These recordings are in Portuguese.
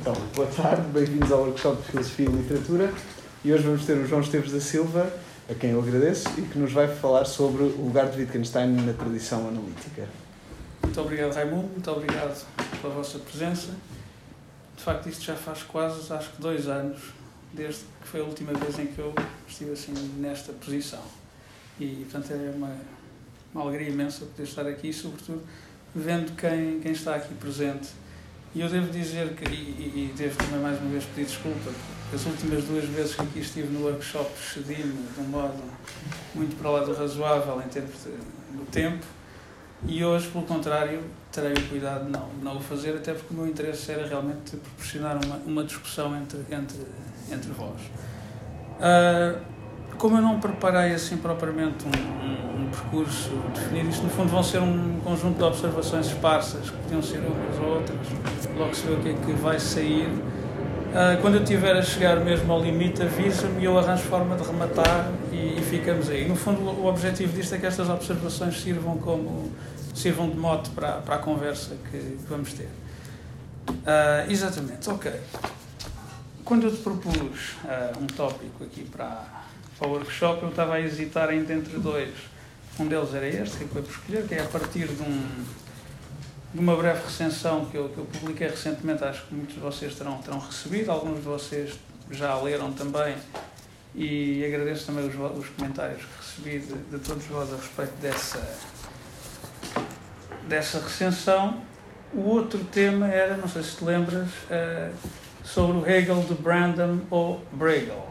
Então, boa tarde, bem-vindos ao workshop de Filosofia e Literatura. E hoje vamos ter o João Esteves da Silva, a quem eu agradeço, e que nos vai falar sobre o lugar de Wittgenstein na tradição analítica. Muito obrigado, Raimundo, muito obrigado pela vossa presença. De facto, isto já faz quase, acho que, dois anos, desde que foi a última vez em que eu estive assim nesta posição. E, portanto, é uma, uma alegria imensa poder estar aqui, sobretudo vendo quem, quem está aqui presente. E eu devo dizer que, e, e devo também mais uma vez pedir desculpa, as últimas duas vezes que aqui estive no workshop cedi-me de um modo muito para lá do razoável em termos do tempo, e hoje, pelo contrário, terei o cuidado de não, não o fazer, até porque o meu interesse era realmente proporcionar uma, uma discussão entre, entre, entre vós. Uh, como eu não preparei assim propriamente um, um, percurso definido, isto no fundo vão ser um conjunto de observações esparsas, que podiam ser umas ou outras, logo se vê o que é que vai sair. Uh, quando eu estiver a chegar mesmo ao limite, avisa-me e eu arranjo forma de rematar e, e, ficamos aí. No fundo, o objetivo disto é que estas observações sirvam como sirvam de mote para, para a conversa que, que vamos ter. Uh, exatamente, ok. Quando eu te propus uh, um tópico aqui para, para o workshop, eu estava a hesitar entre dois. Um deles era este, que eu vou escolher, que é a partir de, um, de uma breve recensão que eu, que eu publiquei recentemente, acho que muitos de vocês terão, terão recebido, alguns de vocês já leram também, e agradeço também os, os comentários que recebi de, de todos vós a respeito dessa, dessa recensão. O outro tema era, não sei se te lembras, uh, sobre o Hegel de Brandon ou Bregel.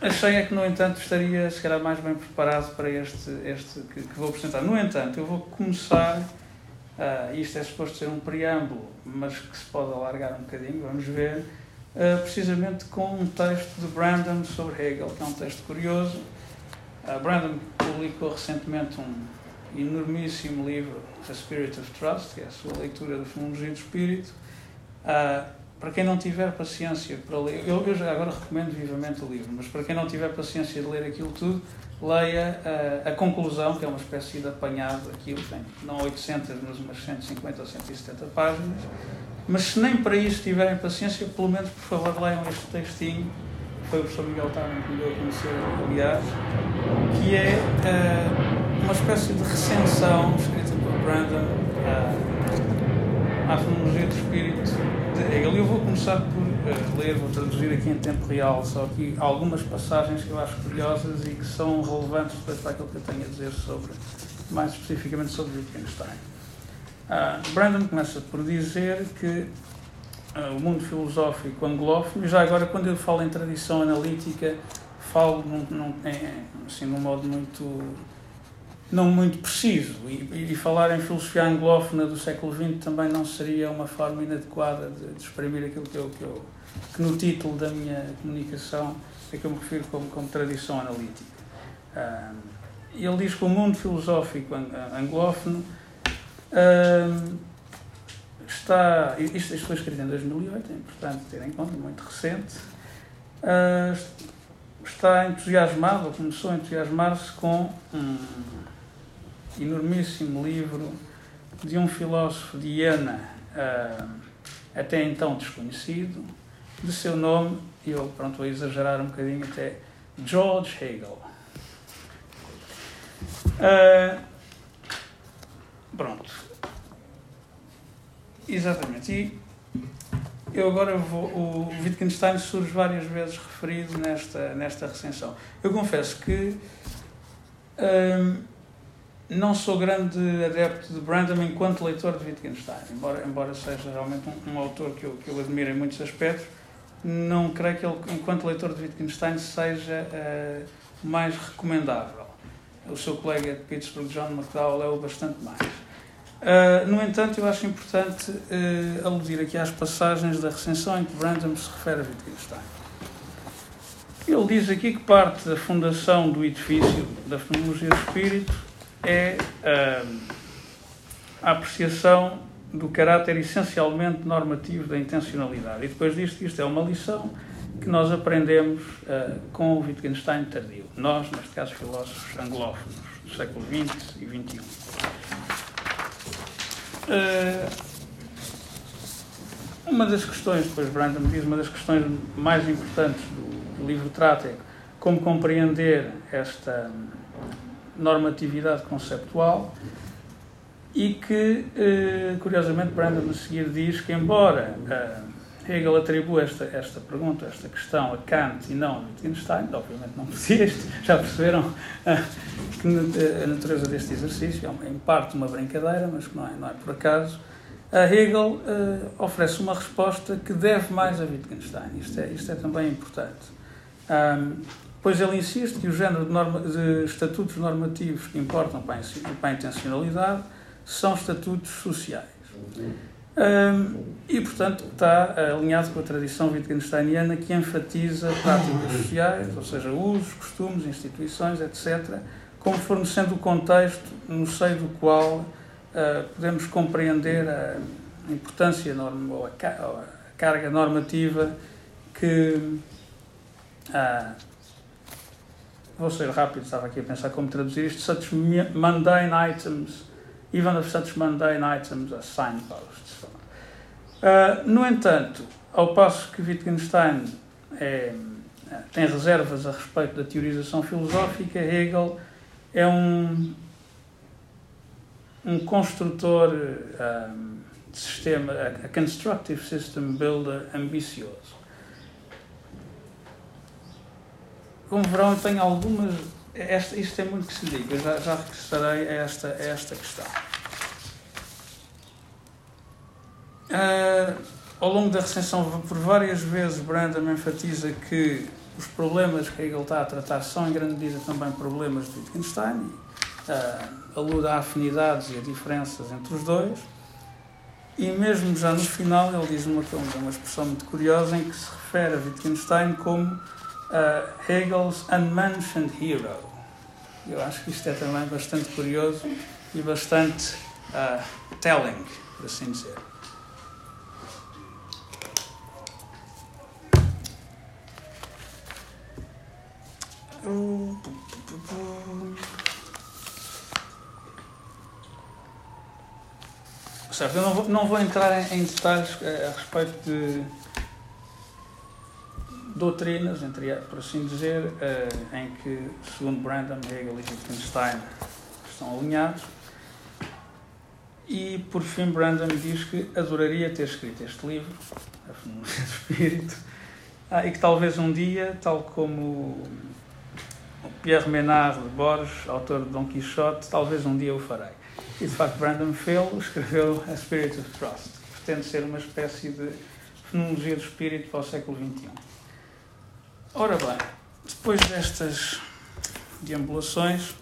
Achei é que, no entanto, estaria, se calhar, mais bem preparado para este, este que, que vou apresentar. No entanto, eu vou começar, uh, isto é suposto ser um preâmbulo, mas que se pode alargar um bocadinho, vamos ver, uh, precisamente com um texto de Brandon sobre Hegel, que é um texto curioso. Uh, Brandon publicou recentemente um enormíssimo livro, The Spirit of Trust, que é a sua leitura da Fenomenologia do Espírito. Uh, para quem não tiver paciência para ler, eu, eu já agora recomendo vivamente o livro, mas para quem não tiver paciência de ler aquilo tudo, leia a, a conclusão, que é uma espécie de apanhado, aquilo tem não 800, mas umas 150 ou 170 páginas. Mas se nem para isso tiverem paciência, pelo menos, por favor, leiam este textinho, foi o professor Miguel Tarman que me deu a conhecer, aliás, que é uh, uma espécie de recensão escrita por Brandon uh, à fenomenologia do espírito Hegel. Eu vou começar por uh, ler, vou traduzir aqui em tempo real, só aqui algumas passagens que eu acho curiosas e que são relevantes depois para aquilo que eu tenho a dizer sobre, mais especificamente sobre Wittgenstein. Uh, Brandon começa por dizer que uh, o mundo filosófico anglófono, já agora quando eu falo em tradição analítica, falo num, num, assim, num modo muito não muito preciso. E, e, falar em filosofia anglófona do século XX também não seria uma forma inadequada de, de exprimir aquilo que eu, que eu que no título da minha comunicação é que eu me refiro como, como tradição analítica. Uh, ele diz que o mundo filosófico anglófono uh, está. Isto, isto foi escrito em 2008, é importante ter em conta, muito recente. Uh, está entusiasmado, ou começou a entusiasmar-se com um, enormíssimo livro de um filósofo de Iena, uh, até então desconhecido, de seu nome, eu pronto, vou exagerar um bocadinho até, George Hegel. Uh, pronto. Exatamente. E eu agora vou. O Wittgenstein surge várias vezes referido nesta, nesta recensão. Eu confesso que. Uh, não sou grande adepto de Brandon enquanto leitor de Wittgenstein, embora, embora seja realmente um, um, autor que eu, que eu admiro em muitos aspectos, não creio que ele, enquanto leitor de Wittgenstein, seja uh, mais recomendável. O seu colega de Pittsburgh, John McDowell, é o bastante mais. Uh, no entanto, eu acho importante uh, aludir aqui às passagens da recensão em que Brandon se refere a Wittgenstein. Ele diz aqui que parte da fundação do edifício da fenomenologia do espírito é uh, a apreciação do caráter essencialmente normativo da intencionalidade. E depois disto, isto é uma lição que nós aprendemos uh, com o Wittgenstein tardio. Nós, neste caso, filósofos anglófonos do século XX e XXI. Uh, uma das questões, depois Brandon diz, uma das questões mais importantes do, do livro trata é como compreender esta normatividade conceptual e que, eh, curiosamente, Brandon a seguir diz que, embora eh, Hegel atribua esta, esta pergunta, esta questão a Kant e não a Wittgenstein, obviamente não podia, já perceberam eh, que a natureza deste exercício é, em parte, uma brincadeira, mas que não é, não é por acaso. A Hegel oferece uma resposta que deve mais a Wittgenstein. Isto é, isto é também importante. Pois ele insiste que o género de, norma, de estatutos normativos que importam para a intencionalidade são estatutos sociais. Um, e, portanto, está alinhado com a tradição wittgensteiniana que enfatiza práticas sociais, ou seja, usos, costumes, instituições, etc., como fornecendo o contexto no seio do qual uh, podemos compreender a importância norma, ou, a, ou a carga normativa que. Uh, vou ser rápido, estava aqui a pensar como traduzir isto, such mundane items even of such mundane items as signposts. Uh, no entanto, ao passo que Wittgenstein é, tem reservas a respeito da teorização filosófica, Hegel é um, um construtor um, de sistema, a constructive system builder ambicioso. Como verão, eu tenho algumas esta, isto é muito que se diga, já, já regressarei a esta, a esta questão. Uh, ao longo da recensão, por várias vezes, Brandon enfatiza que os problemas que Hegel está a tratar são, em grande medida, também problemas de Wittgenstein. Uh, alude a afinidades e a diferenças entre os dois. E mesmo já no final, ele diz uma, uma expressão muito curiosa em que se refere a Wittgenstein como uh, Hegel's unmentioned hero. Eu acho que isto é também bastante curioso e bastante uh, telling, por assim dizer. Certo, eu não vou, não vou entrar em, detalhes a, a respeito de doutrinas, entre, por assim dizer, uh, em que, segundo Brandon, Hegel e Wittgenstein estão alinhados. E, por fim, Brandon diz que adoraria ter escrito este livro, A Fenomenologia do Espírito, ah, e que talvez um dia, tal como Pierre Menard de Borges, autor de Dom Quixote, talvez um dia o farei. E, de facto, Brandon Phil escreveu A Spirit of Trust, que pretende ser uma espécie de fenomenologia do espírito para o século XXI. Ora bem, depois destas deambulações,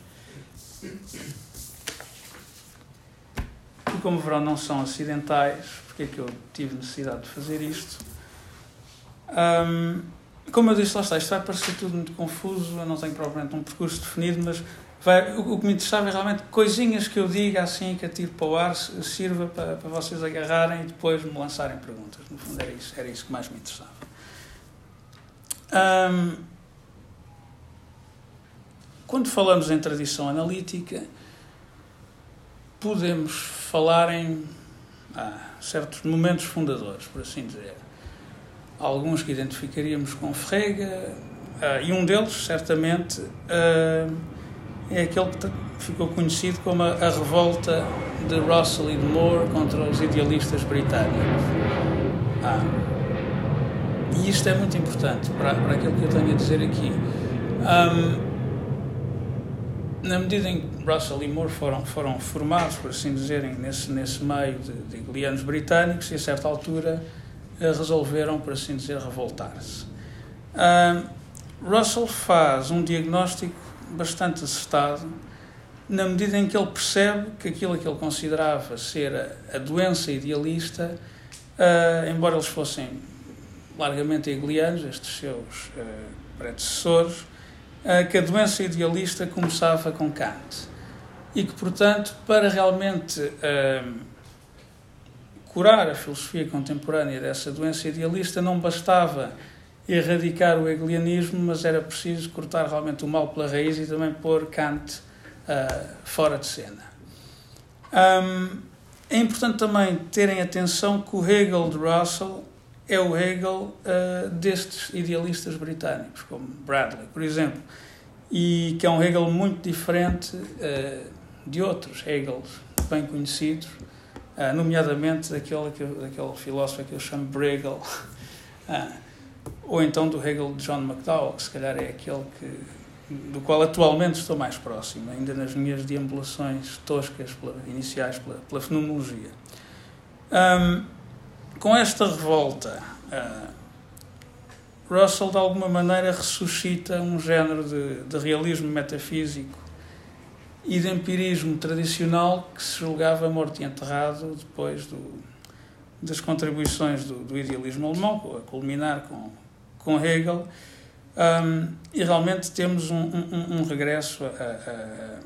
que como verão não são acidentais, porque é que eu tive necessidade de fazer isto? Um, como eu disse, lá está, isto vai parecer tudo muito confuso, eu não tenho propriamente um percurso definido, mas vai, o, o, que me interessava é realmente coisinhas que eu diga assim, que atiro para o ar, sirva para, para vocês agarrarem e depois me lançarem perguntas. No fundo era isso, era isso que mais me interessava. Quando falamos em tradição analítica, podemos falar em ah, certos momentos fundadores, por assim dizer. Alguns que identificaríamos com Frege, ah, e um deles, certamente, ah, é aquele que ficou conhecido como a, a, revolta de Russell e de Moore contra os idealistas britânicos. Ah, e isto é muito importante para, para aquilo que eu tenho a dizer aqui. Um, na medida em que Russell e Moore foram, foram formados, por assim dizerem, nesse, nesse meio de, de glianos britânicos, e a certa altura eh, resolveram, por assim dizer, revoltar-se. Um, Russell faz um diagnóstico bastante acertado, na medida em que ele percebe que aquilo que ele considerava ser a, a doença idealista, uh, embora eles fossem largamente hegelianos, estes seus uh, predecessores, uh, que a doença idealista começava com Kant. E que, portanto, para realmente uh, curar a filosofia contemporânea dessa doença idealista, não bastava erradicar o hegelianismo, mas era preciso cortar realmente o mal pela raiz e também pôr Kant fora de cena. Um, é importante também terem atenção que o Hegel de Russell é o Hegel uh, destes idealistas britânicos, como Bradley, por exemplo, e que é um Hegel muito diferente uh, de outros Hegels bem conhecidos, uh, nomeadamente daquele, daquele filósofo que eu chamo Bregel, ou então do Hegel de John McDowell, que se calhar é aquele que, do qual atualmente estou mais próximo, ainda nas minhas deambulações toscas pela, iniciais pela, pela fenomenologia. Um, com esta revolta, uh, Russell de alguma maneira ressuscita um género de, de, realismo metafísico e de empirismo tradicional que se julgava morto e enterrado depois do, das contribuições do, do idealismo alemão, a culminar com, com Hegel. Um, e realmente temos um, um, um regresso a, a,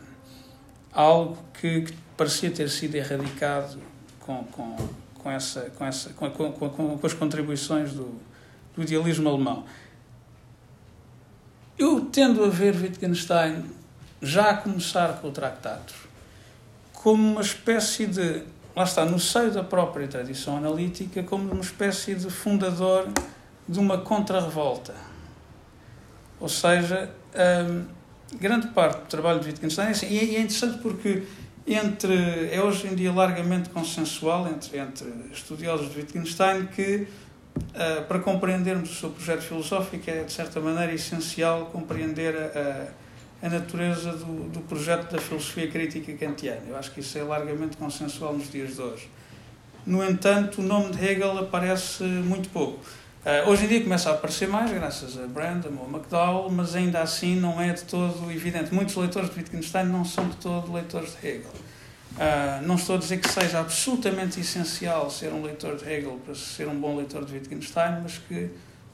a algo que, que, parecia ter sido erradicado com, com, com, essa, com, essa, com, com, com, com as contribuições do, do idealismo alemão. Eu tendo a ver Wittgenstein já a começar com o Tractatus como uma espécie de, lá está, no seio da própria tradição analítica, como uma espécie de fundador de uma contra-revolta. Ou seja, hum, grande parte do trabalho de Wittgenstein é assim, e é interessante porque entre é hoje em dia largamente consensual entre, entre estudiosos de Wittgenstein que uh, para compreendermos o seu projeto filosófico é de certa maneira essencial compreender a, a, a natureza do, do projeto da filosofia crítica kantiana. Eu acho que isso é largamente consensual nos dias de hoje. No entanto, o nome de Hegel aparece muito pouco. Uh, hoje em dia começa a aparecer mais, graças a Brandon ou McDowell, mas ainda assim não é de todo evidente. Muitos leitores de Wittgenstein não são de todo leitores de Hegel. Uh, não estou a dizer que seja absolutamente essencial ser um leitor de Hegel para ser um bom leitor de Wittgenstein, mas que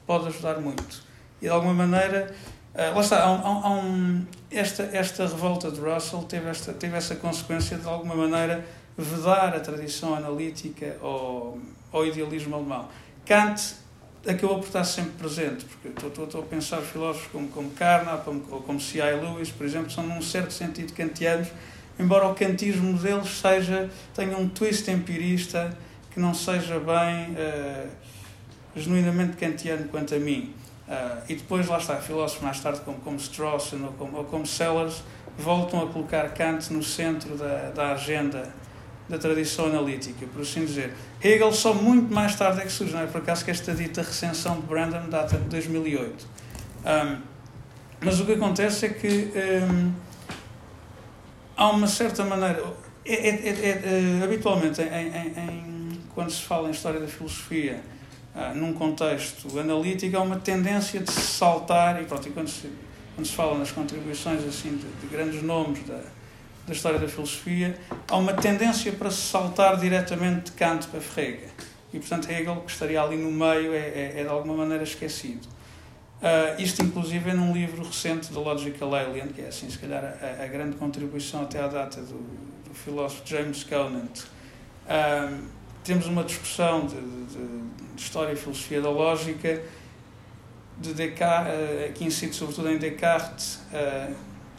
pode ajudar muito. E de alguma maneira, uh, lá está, há um, há um, esta, esta revolta de Russell teve, esta, teve essa consequência de, de alguma maneira vedar a tradição analítica ao, ao idealismo alemão. Kant acabou por estar sempre presente, porque estou, estou, estou a pensar filósofos como, como Carnap ou como C.I. Lewis, por exemplo, são num certo sentido kantianos, embora o kantismo deles seja, tenha um twist empirista que não seja bem uh, genuinamente kantiano quanto a mim. Uh, e depois, lá está, filósofos mais tarde como, como Strawson ou como, ou como Sellers voltam a colocar Kant no centro da, da agenda da tradição analítica, por assim dizer. Hegel só muito mais tarde é que surge, não é por acaso que esta dita recensão de Brandon data de 2008. Um, mas o que acontece é que um, há uma certa maneira. É, é, é, é habitualmente, em, em, em, quando se fala em história da filosofia, uh, num contexto analítico, há uma tendência de se saltar, e pronto, e quando se, quando se fala nas contribuições assim, de, de grandes nomes da da história da filosofia, há uma tendência para se saltar diretamente de Kant para Frege. E, portanto, Hegel, que estaria ali no meio, é, é, é de alguma maneira esquecido. Uh, isto, inclusive, é num livro recente do Logical Alien, que é, assim, se calhar, a, a grande contribuição até à data do, do filósofo James Conant. Uh, temos uma discussão de, de, de, história e filosofia da lógica de Descartes, uh, que incide sobretudo em Descartes,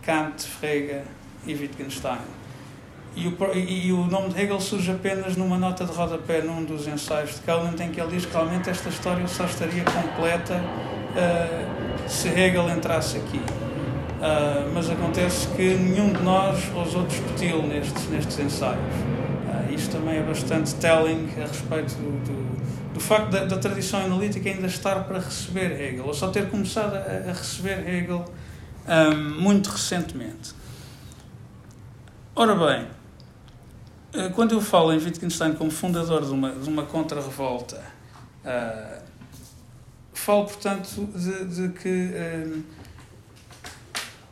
Kant, Frege e Wittgenstein. E o, e, o nome de Hegel surge apenas numa nota de rodapé num dos ensaios de Conant, em que ele diz que realmente esta história só estaria completa uh, se Hegel entrasse aqui. Uh, mas acontece que nenhum de nós ousou discuti-lo nestes, nestes ensaios. Uh, isto também é bastante telling a respeito do, do, do facto da, da, tradição analítica ainda estar para receber Hegel, ou só ter começado a, a receber Hegel um, muito recentemente. Ora bem, eh, quando eu falo em Wittgenstein como fundador de uma, de uma contra-revolta, uh, falo, portanto, de, de que, uh,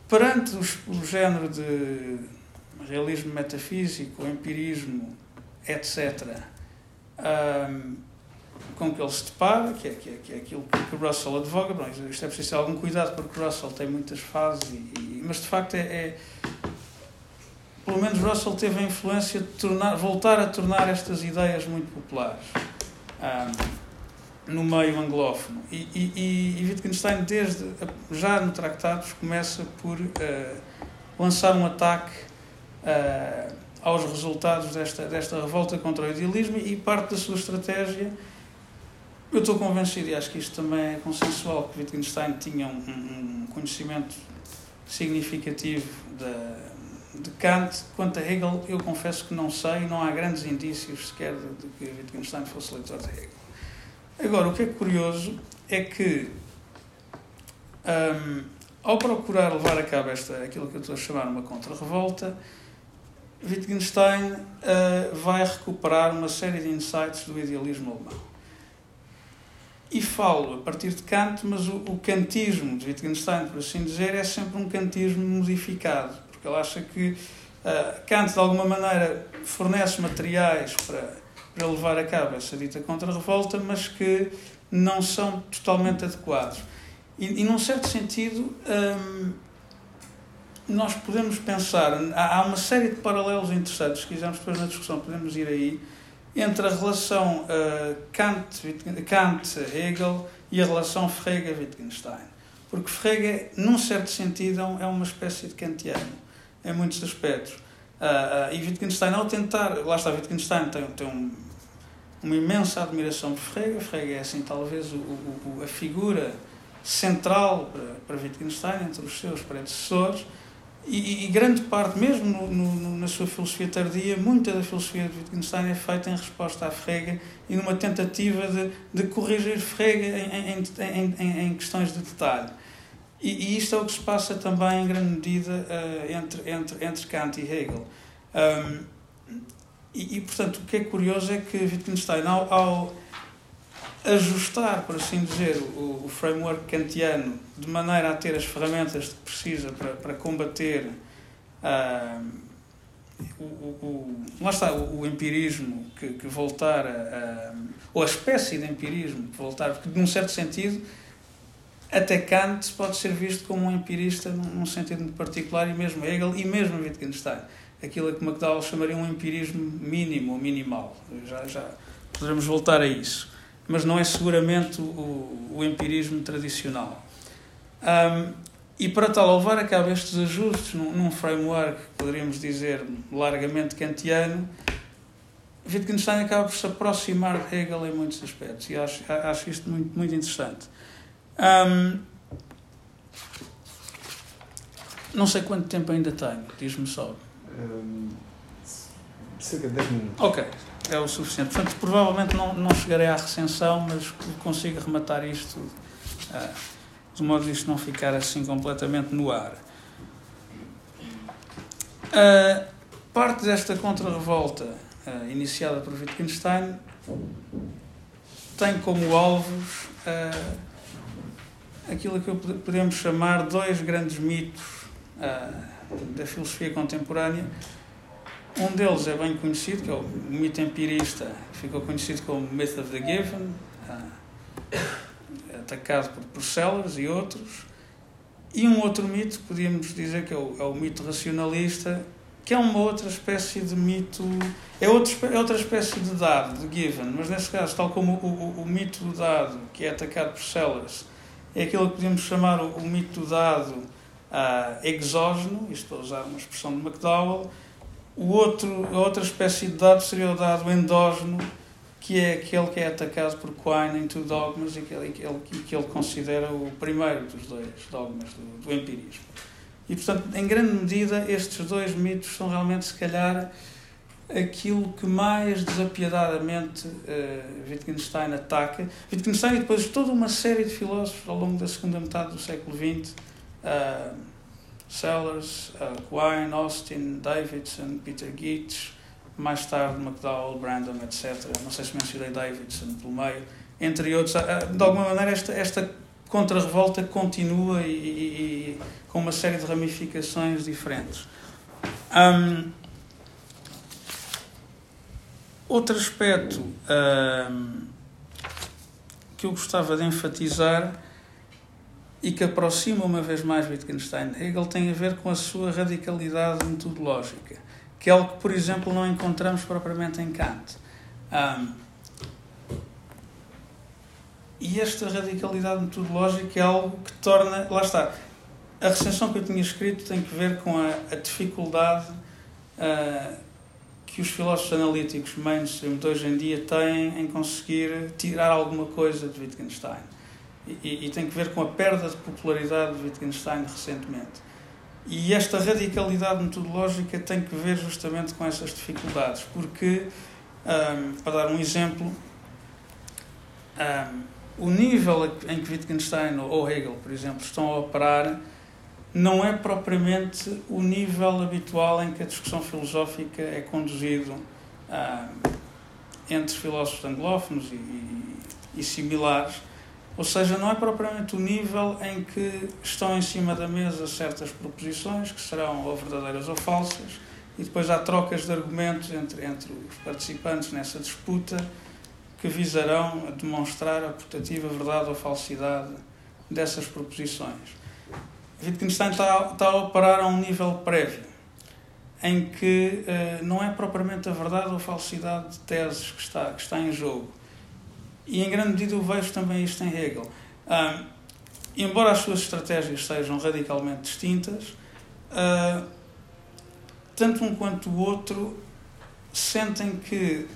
perante os, o género de realismo metafísico, empirismo, etc., uh, com que ele se depara, que é, que é, que é aquilo que, o Russell advoga, bom, isto é preciso algum cuidado, porque o Russell tem muitas fases, e, e mas de facto é, é pelo menos Russell teve a influência de tornar, voltar a tornar estas ideias muito populares um, no meio anglófono. E, e, e, Wittgenstein, desde, já no Tractados, começa por uh, lançar um ataque uh, aos resultados desta, desta revolta contra o idealismo e parte da sua estratégia. Eu estou convencido, e acho que isto também é consensual, que Wittgenstein tinha um, um conhecimento significativo de, de Kant. Quanto a Hegel, eu confesso que não sei, não há grandes indícios sequer de, que Wittgenstein fosse leitor de Hegel. Agora, o que é curioso é que, um, ao procurar levar a cabo esta, aquilo que eu estou a chamar uma contra-revolta, Wittgenstein uh, vai recuperar uma série de insights do idealismo alemão. E falo a partir de Kant, mas o, o kantismo de Wittgenstein, por assim dizer, é sempre um kantismo modificado, porque ele acha que uh, Kant, de alguma maneira, fornece materiais para, para levar a cabo essa dita contra-revolta, mas que não são totalmente adequados. E, e num certo sentido, um, nós podemos pensar, há, há uma série de paralelos interessantes, se quisermos depois na discussão, podemos ir aí, entre a relação uh, Kant-Hegel Kant, e a relação Frege-Wittgenstein. Porque Frege, num certo sentido, é, é uma espécie de kantiano, em muitos aspectos. Uh, uh, e Wittgenstein, ao tentar, lá está, Wittgenstein tem, tem um, uma imensa admiração por Frege. Frege é, assim, talvez o, o, a figura central para, para Wittgenstein, entre os seus predecessores, e, e, grande parte, mesmo no, no, na sua filosofia tardia, muita da filosofia de Wittgenstein é feita em resposta à Frege e numa tentativa de, de corrigir Frege em, em, em, em questões de detalhe. E, e, isto é o que se passa também, em grande medida, uh, entre, entre, entre Kant e Hegel. Um, e, e, portanto, o que é curioso é que Wittgenstein, ao, ao ajustar, por assim dizer, o, o, framework kantiano de maneira a ter as ferramentas que precisa para, para combater uh, o, o, lá está, o, o empirismo que, que voltar a, a, ou a espécie de empirismo que voltar, porque num certo sentido até Kant pode ser visto como um empirista num, sentido muito particular e mesmo Hegel e mesmo Wittgenstein aquilo que McDowell chamaria um empirismo mínimo ou minimal já, já poderemos voltar a isso mas não é seguramente o, o empirismo tradicional. Um, e para tal, levar a cabo estes ajustes num, num framework, poderíamos dizer, largamente kantiano, Wittgenstein acaba por se aproximar de Hegel em muitos aspectos, e acho, acho isto muito, muito interessante. Um, não sei quanto tempo ainda tenho, diz-me só. Um, cerca de 10 minutos. Ok é o suficiente. Portanto, provavelmente não, não chegarei à recensão, mas consigo rematar isto uh, de modo a isto não ficar assim completamente no ar. Uh, parte desta contra-revolta uh, iniciada por Wittgenstein tem como alvos aquilo que podemos chamar dois grandes mitos da filosofia contemporânea um deles é bem conhecido, que é o mito empirista, que ficou conhecido como Myth of the Given, uh, atacado por, Sellers e outros. E um outro mito, podíamos dizer que é o, é o, mito racionalista, que é uma outra espécie de mito, é, outro, é outra espécie de dado, de given, mas nesse caso, tal como o, o, o mito do dado, que é atacado por Sellers, é aquilo que podemos chamar o, mito do dado uh, exógeno, isto para usar uma expressão de McDowell, o outro, a outra espécie de dado seria o dado endógeno, que é aquele que é atacado por Quine em Two Dogmas e que ele, que ele considera o primeiro dos dois dogmas do, do empirismo. E, portanto, em grande medida, estes dois mitos são realmente, se calhar, aquilo que mais desapiedadamente uh, Wittgenstein ataca. Wittgenstein e depois toda uma série de filósofos ao longo da segunda metade do século XX. Uh, Sellers, uh, Quine, Austin, Davidson, Peter Geach, mais tarde McDowell, Brandon, etc. Não sei se mencionei Davidson pelo meio, entre outros. Uh, de alguma maneira, esta, esta contra-revolta continua e, e, e, com uma série de ramificações diferentes. Um, outro aspecto que eu gostava de enfatizar e que aproxima uma vez mais Wittgenstein de Hegel tem a ver com a sua radicalidade metodológica, que é algo que, por exemplo, não encontramos propriamente em Kant. E esta radicalidade metodológica é algo que torna. Lá está. A recensão que eu tinha escrito tem que ver com a, a dificuldade uh, que os filósofos analíticos mainstream de hoje em dia têm em conseguir tirar alguma coisa de Wittgenstein. E, e, tem que ver com a perda de popularidade de Wittgenstein recentemente. E esta radicalidade metodológica tem que ver justamente com essas dificuldades, porque, um, para dar um exemplo, um, o nível em que Wittgenstein ou Hegel, por exemplo, estão a operar não é propriamente o nível habitual em que a discussão filosófica é conduzida um, entre filósofos anglófonos e, e, e similares ou seja, não é propriamente o nível em que estão em cima da mesa certas proposições, que serão ou verdadeiras ou falsas, e depois há trocas de argumentos entre, entre os participantes nessa disputa que visarão demonstrar a putativa verdade ou falsidade dessas proposições. Wittgenstein está, está a operar a um nível prévio, em que uh, não é propriamente a verdade ou falsidade de teses que está, que está em jogo, e em grande medida eu vejo também isto em Hegel. Embora as suas estratégias sejam radicalmente distintas, uh, tanto um quanto o outro sentem que,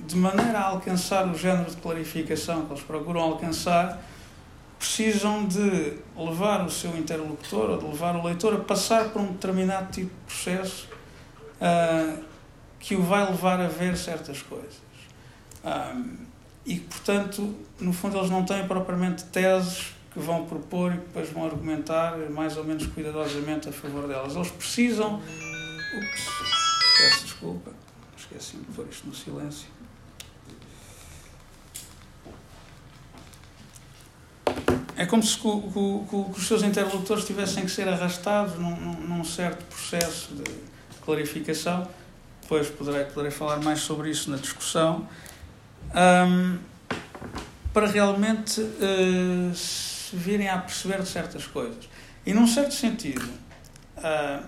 de maneira a alcançar o género de clarificação que eles procuram alcançar, precisam de levar o seu interlocutor ou de levar o leitor a passar por um determinado tipo de processo uh, que o vai levar a ver certas coisas. Um, e portanto, no fundo, eles não têm propriamente teses que vão propor e que depois vão argumentar mais ou menos cuidadosamente a favor delas. Eles precisam. Ups, peço desculpa, esqueci de pôr isto no silêncio. É como se com, com, com, os seus interlocutores tivessem que ser arrastados num, num certo processo de clarificação. Depois poderei, poderei falar mais sobre isso na discussão um, para realmente uh, se virem a perceber de certas coisas. E num certo sentido, uh,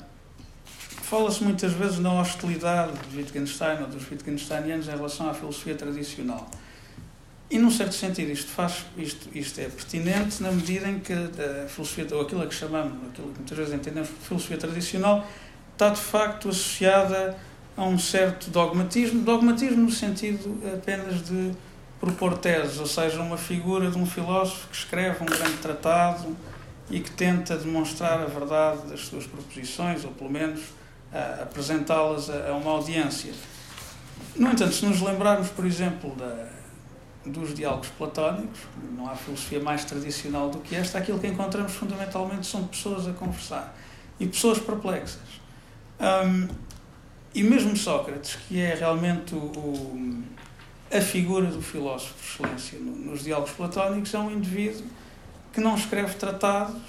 fala-se muitas vezes na hostilidade de Wittgenstein ou dos Wittgensteinianos em relação à filosofia tradicional. E num certo sentido isto, faz, isto, isto é pertinente na medida em que a filosofia, ou aquilo que chamamos, aquilo que muitas vezes entendemos por filosofia tradicional, está de facto associada a um certo dogmatismo, dogmatismo no sentido apenas de propor teses, ou seja, uma figura de um filósofo que escreve um grande tratado e que tenta demonstrar a verdade das suas proposições, ou pelo menos apresentá-las a, a, uma audiência. No entanto, se nos lembrarmos, por exemplo, da, dos diálogos platónicos, não há filosofia mais tradicional do que esta, aquilo que encontramos fundamentalmente são pessoas a conversar e pessoas perplexas. Um, e mesmo Sócrates, que é realmente o, o, a figura do filósofo por excelência nos diálogos platónicos, é um indivíduo que não escreve tratados,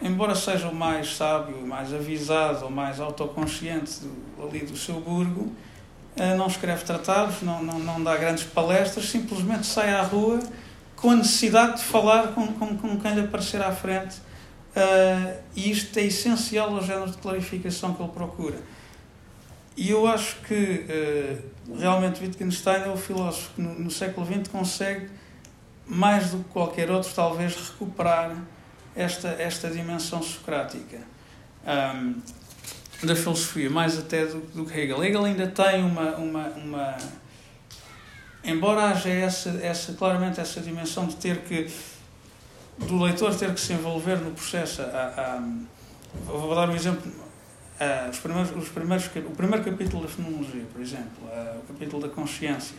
embora seja o mais sábio, mais avisado ou mais autoconsciente do, ali do seu burgo, não escreve tratados, não, não, não dá grandes palestras, simplesmente sai à rua com a necessidade de falar com, com, com quem lhe aparecer à frente. Uh, e isto é essencial ao género de clarificação que ele procura. E eu acho que uh, realmente Wittgenstein é o filósofo que no, no, século XX consegue, mais do que qualquer outro, talvez recuperar esta, esta dimensão socrática um, da filosofia, mais até do, do que Hegel. Hegel ainda tem uma. uma, uma embora haja essa, essa, claramente essa dimensão de ter que. do leitor ter que se envolver no processo. A, a, vou dar um exemplo Uh, os primeiros, os primeiros, o primeiro capítulo da fenomenologia, por exemplo, o capítulo da consciência,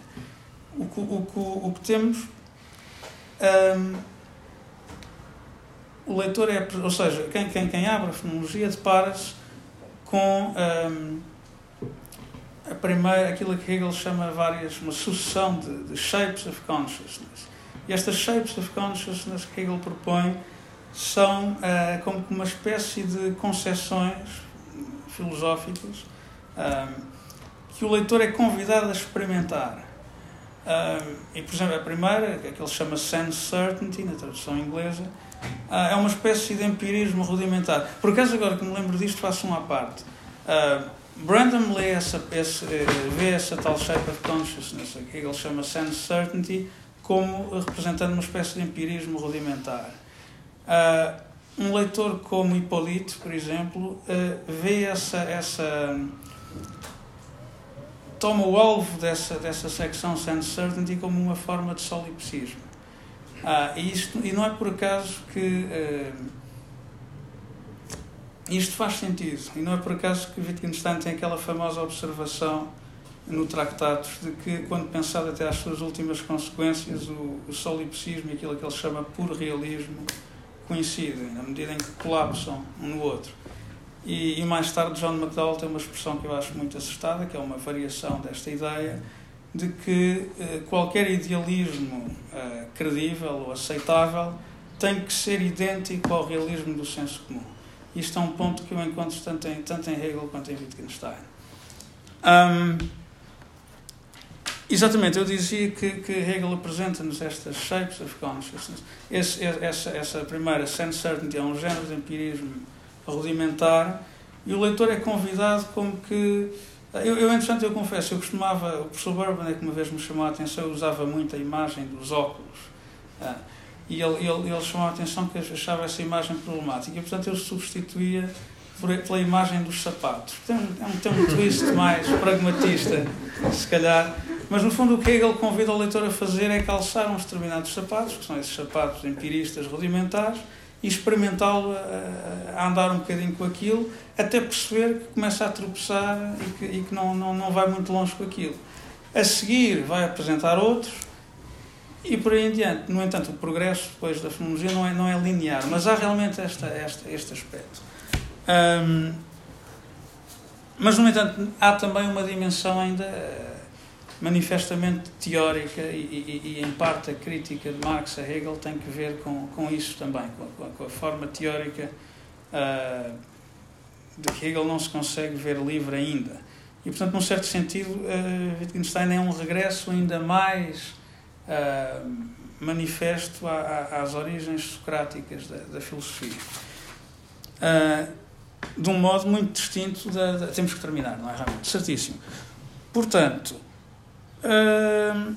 o que, o, o, o que temos. Um, o leitor é. Ou seja, quem, quem, quem abre a fenomenologia depara-se com um, a primeira, aquilo que Hegel chama várias. uma sucessão de, de shapes of consciousness. E estas shapes of consciousness que Hegel propõe são uh, como uma espécie de concepções filosóficos um, que o leitor é convidado a experimentar. Um, e, por exemplo, a primeira, que ele chama Sense Certainty, na tradução inglesa, uh, é uma espécie de empirismo rudimentar. Por acaso, agora que me lembro disto, faço uma à parte. Uh, Brandon lê essa, esse, eh, vê essa tal shape of consciousness, que ele chama Sense Certainty, como representando uma espécie de empirismo rudimentar. Uh, um leitor como Hipólito, por exemplo, vê essa, essa, toma o alvo dessa, dessa secção sense certainty como uma forma de solipsismo. Ah, e, isto, e não é por acaso que uh, isto faz sentido. E não é por acaso que Wittgenstein tem aquela famosa observação no Tractatus de que, quando pensado até às suas últimas consequências, o, o solipsismo e aquilo que ele chama puro realismo coincidem, na medida em que colapsam um no outro. E, e, mais tarde, John McDowell tem uma expressão que eu acho muito acertada, que é uma variação desta ideia, de que eh, qualquer idealismo eh, credível ou aceitável tem que ser idêntico ao realismo do senso comum. Isto é um ponto que eu encontro tanto em, tanto em Hegel quanto em Wittgenstein. Um, exatamente, eu dizia que, que Hegel apresenta-nos estas shapes of consciousness. Esse, essa, essa primeira sense certainty é um género de empirismo rudimentar e o leitor é convidado como que eu, eu, entretanto, eu confesso, eu costumava, o professor Burban é que uma vez me chamou a atenção, eu usava muito a imagem dos óculos. Ah, e ele, ele, ele chamou a atenção que achava essa imagem problemática. E, portanto, eu substituía por, pela imagem dos sapatos. Tem, é um, tem um twist mais pragmatista, se calhar. Mas, no fundo, o que Hegel convida o leitor a fazer é calçar uns determinados sapatos, que são esses sapatos empiristas rudimentares, e experimentá-lo a, a, andar um bocadinho com aquilo, até perceber que começa a tropeçar e que, e que não, não, não vai muito longe com aquilo. A seguir, vai apresentar outros e por aí em diante. No entanto, o progresso depois da fenomenologia não é, não é linear, mas há realmente esta, esta, este aspecto. Mas, no entanto, há também uma dimensão ainda manifestamente teórica e, e, e, em parte a crítica de Marx a Hegel tem que ver com, com isso também, com, com a forma teórica uh, de que Hegel não se consegue ver livre ainda. E, portanto, num certo sentido, uh, Wittgenstein é um regresso ainda mais uh, manifesto às origens socráticas da, da filosofia. Uh, de um modo muito distinto da, da, Temos que terminar, não é, realmente? Certíssimo. Portanto, Uh,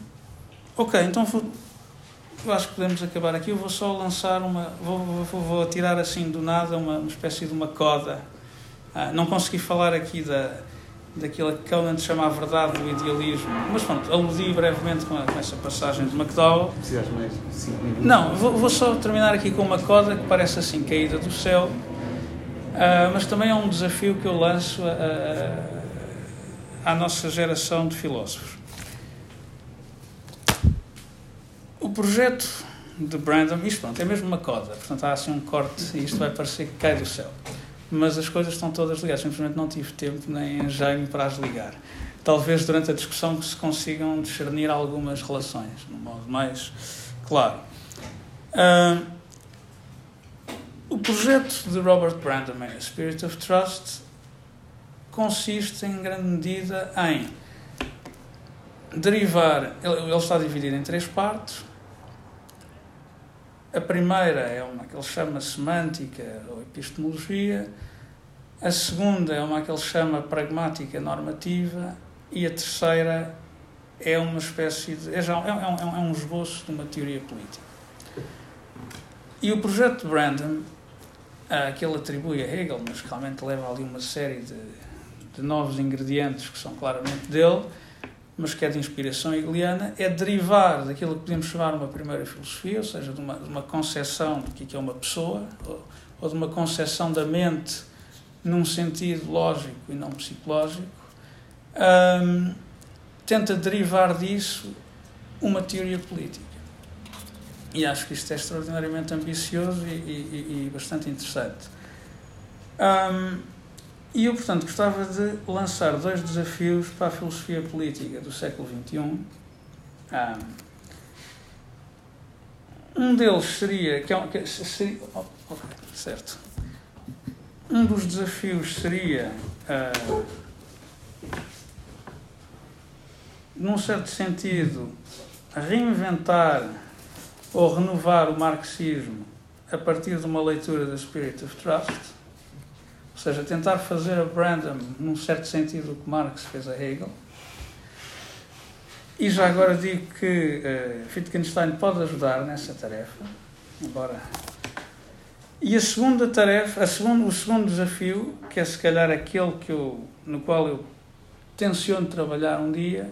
ok, então vou, eu acho que podemos acabar aqui. Eu vou só lançar uma. Vou, vou, vou tirar assim do nada uma, uma espécie de uma coda. Uh, não consegui falar aqui da, daquilo que Conan chama a verdade do idealismo, mas pronto, aludi brevemente com, a, com essa passagem de McDowell. Precisas mais cinco minutos? Não, vou, vou, só terminar aqui com uma coda que parece assim caída do céu, uh, mas também é um desafio que eu lanço à nossa geração de filósofos. O projeto de Brandon, isto pronto, é mesmo uma coda, portanto há assim um corte e isto vai parecer que cai do céu. Mas as coisas estão todas ligadas, simplesmente não tive tempo nem engenho para as ligar. Talvez durante a discussão se consigam discernir algumas relações, um modo mais claro. Uh, o projeto de Robert Brandon, Spirit of Trust, consiste em grande medida em derivar, ele, está dividido em três partes. A primeira é uma que ele chama semântica ou epistemologia, a segunda é uma que ele chama pragmática normativa e a terceira é uma espécie de. É, já, é, é, um, é um esboço de uma teoria política. E o projeto de Brandon, uh, que ele atribui a Hegel, mas que realmente leva ali uma série de, de novos ingredientes que são claramente dele, mas que é de inspiração hegeliana, é derivar daquilo que podemos chamar uma primeira filosofia, ou seja, de uma, de uma concepção do que é uma pessoa, ou, ou, de uma concepção da mente num sentido lógico e não psicológico, um, tenta derivar disso uma teoria política. E acho que isto é extraordinariamente ambicioso e, e, e bastante interessante. Um, e eu, portanto, gostava de lançar dois desafios para a filosofia política do século XXI. Ah, um deles seria. Que, é que seria oh, okay, certo. Um dos desafios seria. Uh, num certo sentido, reinventar ou renovar o marxismo a partir de uma leitura da Spirit of Trust ou seja, tentar fazer a Brandon, num certo sentido, o que Marx fez a Hegel. E já agora digo que uh, Wittgenstein pode ajudar nessa tarefa, embora. E a segunda tarefa, a segundo, o segundo desafio, que é se calhar aquele que eu, no qual eu tenciono trabalhar um dia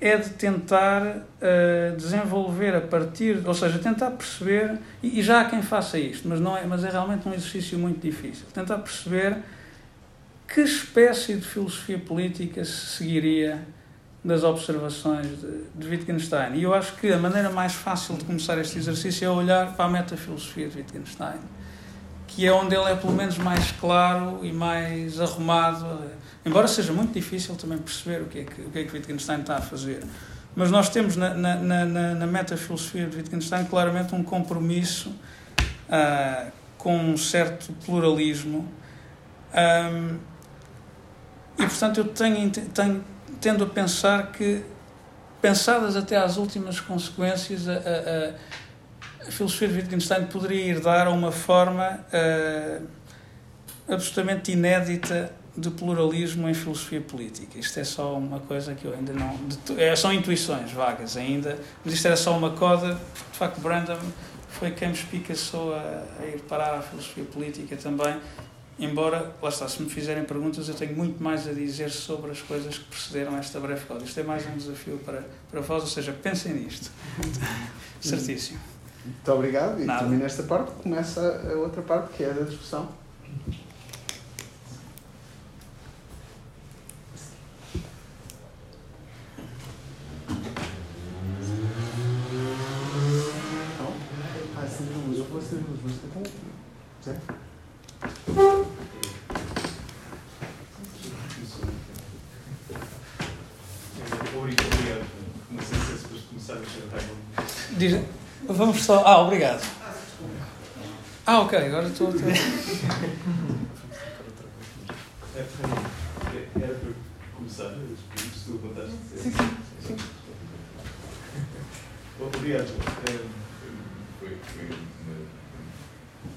é de tentar uh, desenvolver a partir, ou seja, tentar perceber, e, e, já há quem faça isto, mas, não é, mas é realmente um exercício muito difícil, tentar perceber que espécie de filosofia política se seguiria das observações de, de Wittgenstein. E eu acho que a maneira mais fácil de começar este exercício é olhar para a metafilosofia de Wittgenstein, que é onde ele é pelo menos mais claro e mais arrumado, embora seja muito difícil também perceber o que é que, o que, é que Wittgenstein está a fazer. Mas nós temos na, na, na, na metafilosofia de Wittgenstein claramente um compromisso uh, com um certo pluralismo. Um, e portanto eu tenho, tenho tendo a pensar que, pensadas até às últimas consequências, a, a, a filosofia de Wittgenstein poderia ir dar a uma forma uh, absolutamente inédita de pluralismo em filosofia política. Isto é só uma coisa que eu ainda não. É, são intuições vagas ainda, mas isto era só uma coda. De facto, Brandon foi quem me espicaçou a, a ir parar à filosofia política também Embora, lá está, se me fizerem perguntas, eu tenho muito mais a dizer sobre as coisas que precederam esta breve coda. Isto é mais um desafio para, para vós, ou seja, pensem nisto. Certíssimo. Muito obrigado. E termina esta parte, começa a outra parte, que é a da discussão. Ah, sim, eu vou acender luz, mas está Diz, vamos só. Ah, obrigado. Ah, ok, agora estou. estou... Era para começar, se tu contaste. Sim, sim. Obrigado. Foi, foi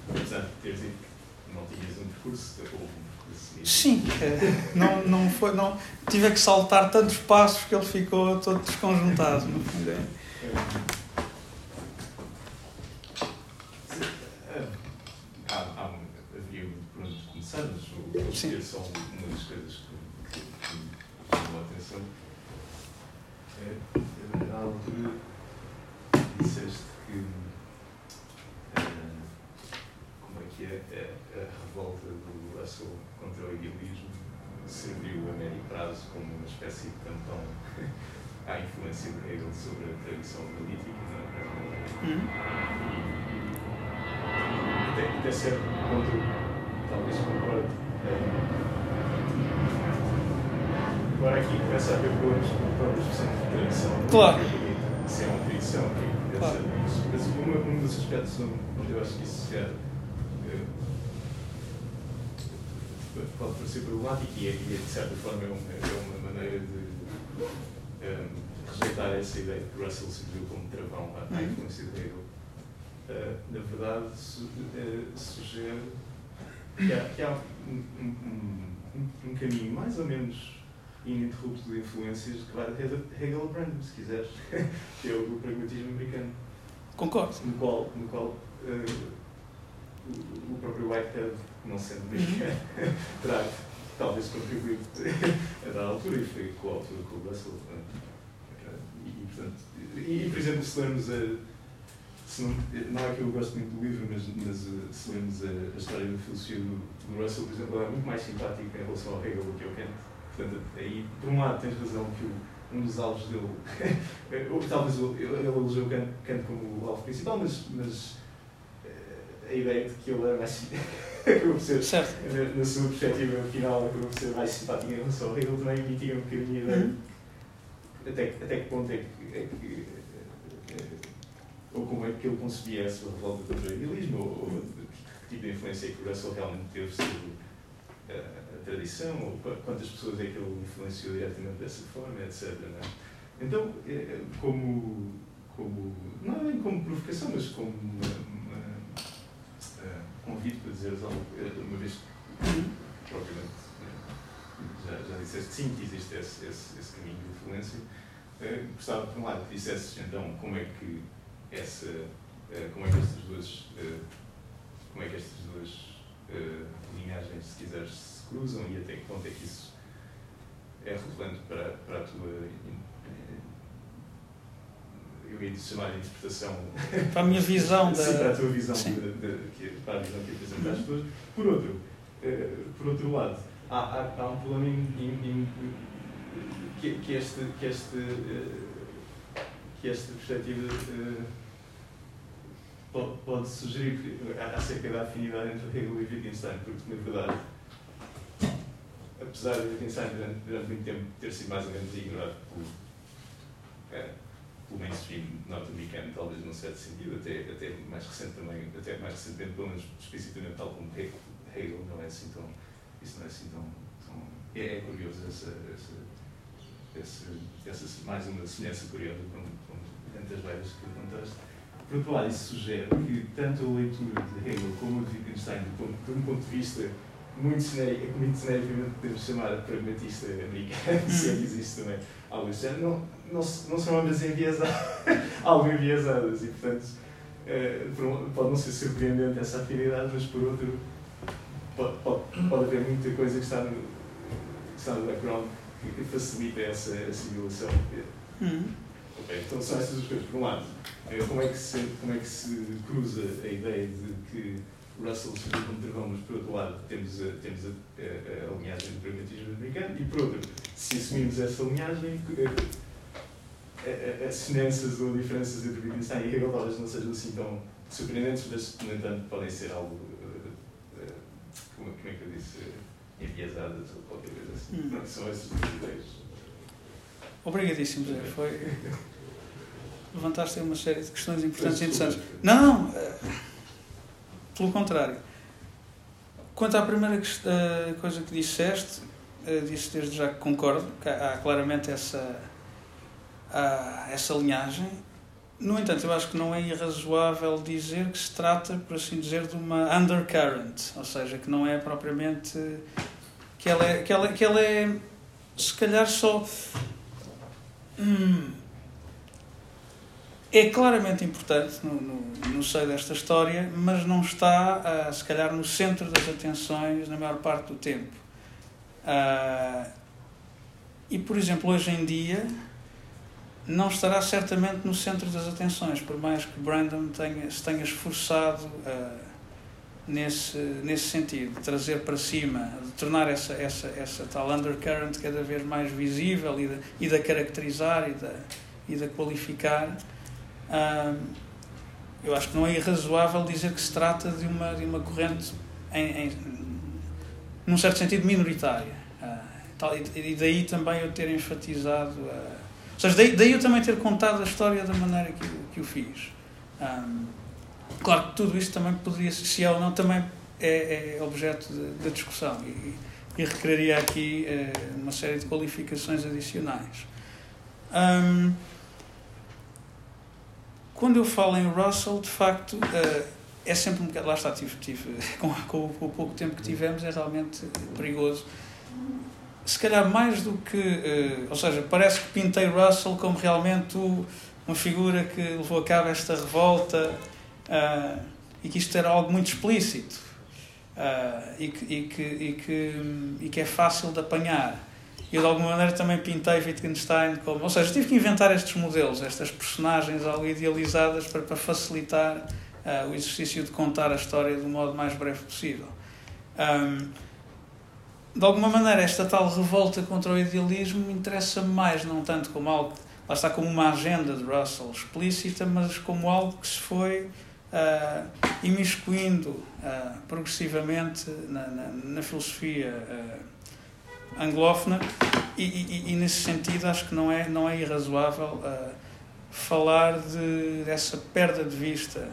interessante ter dito que não tinhas um percurso, ou um percurso. Sim, não, não foi, não, tive que saltar tantos passos que ele ficou todo desconjuntado. No fundo. É. Sim. são uma das coisas que, que chamou a atenção. É, na altura disseste que uh, como é que é, é a revolta do Russell contra o idealismo serviu a médio prazo como uma espécie de tampão à influência de Hegel sobre a tradição analítica. Não é? Uhum. E, até, até certo ponto, talvez concorde Agora aqui começa a haver problemas com a própria expressão de tradição. Claro. Se é uma tradição, é claro. mas um, um dos aspectos onde eu acho que isso é, é, pode parecer problemático e, é, e de certa forma é uma, é maneira de um, rejeitar essa ideia de que Russell se viu como travão à, uhum. influência de Hegel. Uh, na verdade, su, uh, sugere que há, que há um, um, um, caminho mais ou menos ininterrupto de influências que vai de Hegel a Brandon, se quiseres, que é o do pragmatismo americano. Concordo. No qual, no qual uh, o, o, próprio Whitehead, não sendo uhum. americano, terá talvez contribuído a dar altura e foi coautor com o Russell. E, portanto, e, por exemplo, se lermos a se não, não é que eu gosto muito do livro, mas, mas eh, se lemos a, a, história da filosofia do, do, Russell, por exemplo, é muito mais simpática em relação ao Hegel do que ao Kant. Portanto, aí, por um lado, tens razão que o, um dos alvos dele, ou talvez ele, elegeu Kant, Kant como o alvo principal, mas, mas eh, a ideia de que ele era mais acabou ser, certo. Na, na sua perspectiva final, acabou ser mais simpática em relação ao Hegel, também emitia um bocadinho. Uhum. Até, até que ponto é que, é que ou como é que ele concebia a sua revolta contra o idealismo, ou, ou que tipo de influência é que o Russell realmente teve sobre a, a tradição, ou quantas pessoas é que ele influenciou diretamente dessa forma, etc. É? Então, é, é, como, como, não nem como provocação, mas como uma, convite para dizeres algo, eh, uma vez que, propriamente, já, já disseste sim, que existe esse, esse, esse caminho de influência, uh, gostava, por um lado, que dissesses então como é que essa, uh, como é que estas duas, uh, como é que estas duas linhagens, se quiseres, se cruzam e até que ponto é que isso é relevante para, para a tua. Eu ia chamar de interpretação. Para a minha visão da. Sim, para a tua visão, de, de, que, para a visão que apresentas às pessoas. Por outro, por outro lado, há, há, há um problema em, em, em, que, que este. Que este que esta perspectiva pode, pode sugerir acerca da afinidade entre Hegel e Wittgenstein, porque, na verdade, apesar de Wittgenstein durante, durante muito tempo ter sido mais ou menos ignorado pelo, é, pelo mainstream norte-americano, talvez num certo sentido, até, até mais recente também, até mais recentemente, pelo menos explicitamente tal como Hegel, não é assim tão, isso não é assim tão, tão é, é curioso essa, essa, essa, essa, mais uma semelhança curiosa com, com tantas várias que contaste. Por outro lado, isso sugere que tanto a leitura de Hegel como a de Wittgenstein, de um ponto de vista muito genérico, muito genericamente podemos chamar de pragmatista americano, se é existe também algo assim, não, não, não são ambas enviesadas, algo enviesadas, e portanto uh, pode não ser surpreendente essa afinidade, mas por outro pode, pode, pode haver muita coisa que está no, que está no background que facilita essa assimilação. Hum. Ok, então são essas as coisas. Por um lado, eh, como é que se, como é que se cruza a ideia de que Russell serviu como travão, mas por outro lado temos a, temos a, a, a linhagem do pragmatismo americano e por outro, se assumimos essa linhagem, as semelhanças ou diferenças entre Wittgenstein e Hegel talvez não sejam assim tão surpreendentes, mas no entanto podem ser algo, como, como é que eu disse, enviesadas ou qualquer coisa assim. Hum. Pronto, são essas as ideias. Obrigadíssimo, Zé. Foi levantaste uma série de questões importantes e interessantes. Não, eh, pelo contrário. Quanto à primeira eh, coisa que disseste, eh, disse desde já que concordo, que há claramente essa, há essa linhagem. No entanto, eu acho que não é irrazoável dizer que se trata, por assim dizer, de uma undercurrent, ou seja, que não é propriamente. que ela é, que ela, que ela é se calhar só. Hum, é claramente importante no, no, no seio desta história, mas não está, uh, se calhar, no centro das atenções na maior parte do tempo. Uh, e, por exemplo, hoje em dia, não estará certamente no centro das atenções, por mais que Brandon tenha, se tenha esforçado uh, nesse, nesse sentido, de trazer para cima, de tornar essa, essa, essa tal undercurrent cada vez mais visível e de, e de caracterizar e de, e de qualificar eu acho que não é irrazoável dizer que se trata de uma, de uma corrente, em, em num certo sentido, minoritária. Uh, e daí também eu ter enfatizado. Uh, ou seja, daí, daí, eu também ter contado a história da maneira que, que o fiz. Um, claro que tudo isto também poderia, se é ou não, também é, é objeto da discussão e, e requeriria aqui uh, uma série de qualificações adicionais. Um, quando eu falo em Russell, de facto, uh, é sempre um bocado. Lá está, tive, tive, com, com, o pouco tempo que tivemos, é realmente perigoso. Se calhar mais do que. Uh, ou seja, parece que pintei Russell como realmente o, uma figura que levou a cabo esta revolta uh, e que isto era algo muito explícito e, que, e, que, e, que, e que é fácil de apanhar eu de alguma maneira também pintei Wittgenstein como. Ou seja, tive que inventar estes modelos, estas personagens algo idealizadas para, para facilitar uh, o exercício de contar a história do modo mais breve possível. Um, de alguma maneira, esta tal revolta contra o idealismo interessa-me mais, não tanto como algo, lá está, como uma agenda de Russell explícita, mas como algo que se foi uh, imiscuindo uh, progressivamente na, na, na filosofia. Uh, anglófona e, e, e, nesse sentido acho que não é, não é irrazoável uh, falar de, dessa perda de vista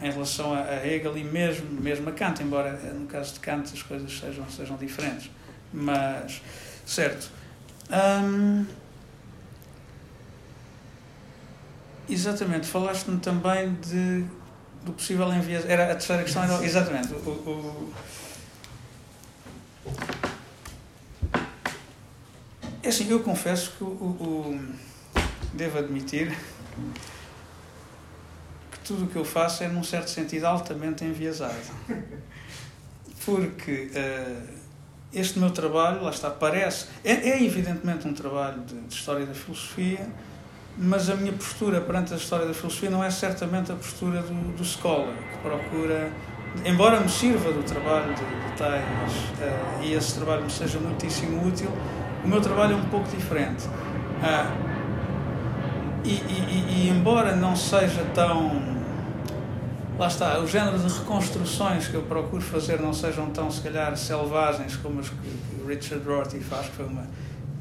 em relação a, Hegel e mesmo, mesmo a Kant, embora no caso de Kant as coisas sejam, sejam diferentes. Mas, certo. Um, exatamente, falaste-me também de, do possível envies. Era a terceira questão, era, exatamente. O, o, é assim, eu confesso que o, o, devo admitir tudo o que eu faço é, num certo sentido, altamente enviesado. Porque uh, este meu trabalho, lá está, parece, é, é evidentemente um trabalho de, de, história da filosofia, mas a minha postura perante a história da filosofia não é certamente a postura do, do scholar, que procura, embora me sirva do trabalho de, de Tais uh, e esse trabalho me seja muitíssimo útil, o meu trabalho é um pouco diferente. Uh, e, e, e, embora não seja tão lá está, o género de reconstruções que eu procuro fazer não sejam tão, se calhar, selvagens como as que Richard Rorty faz, que foi uma,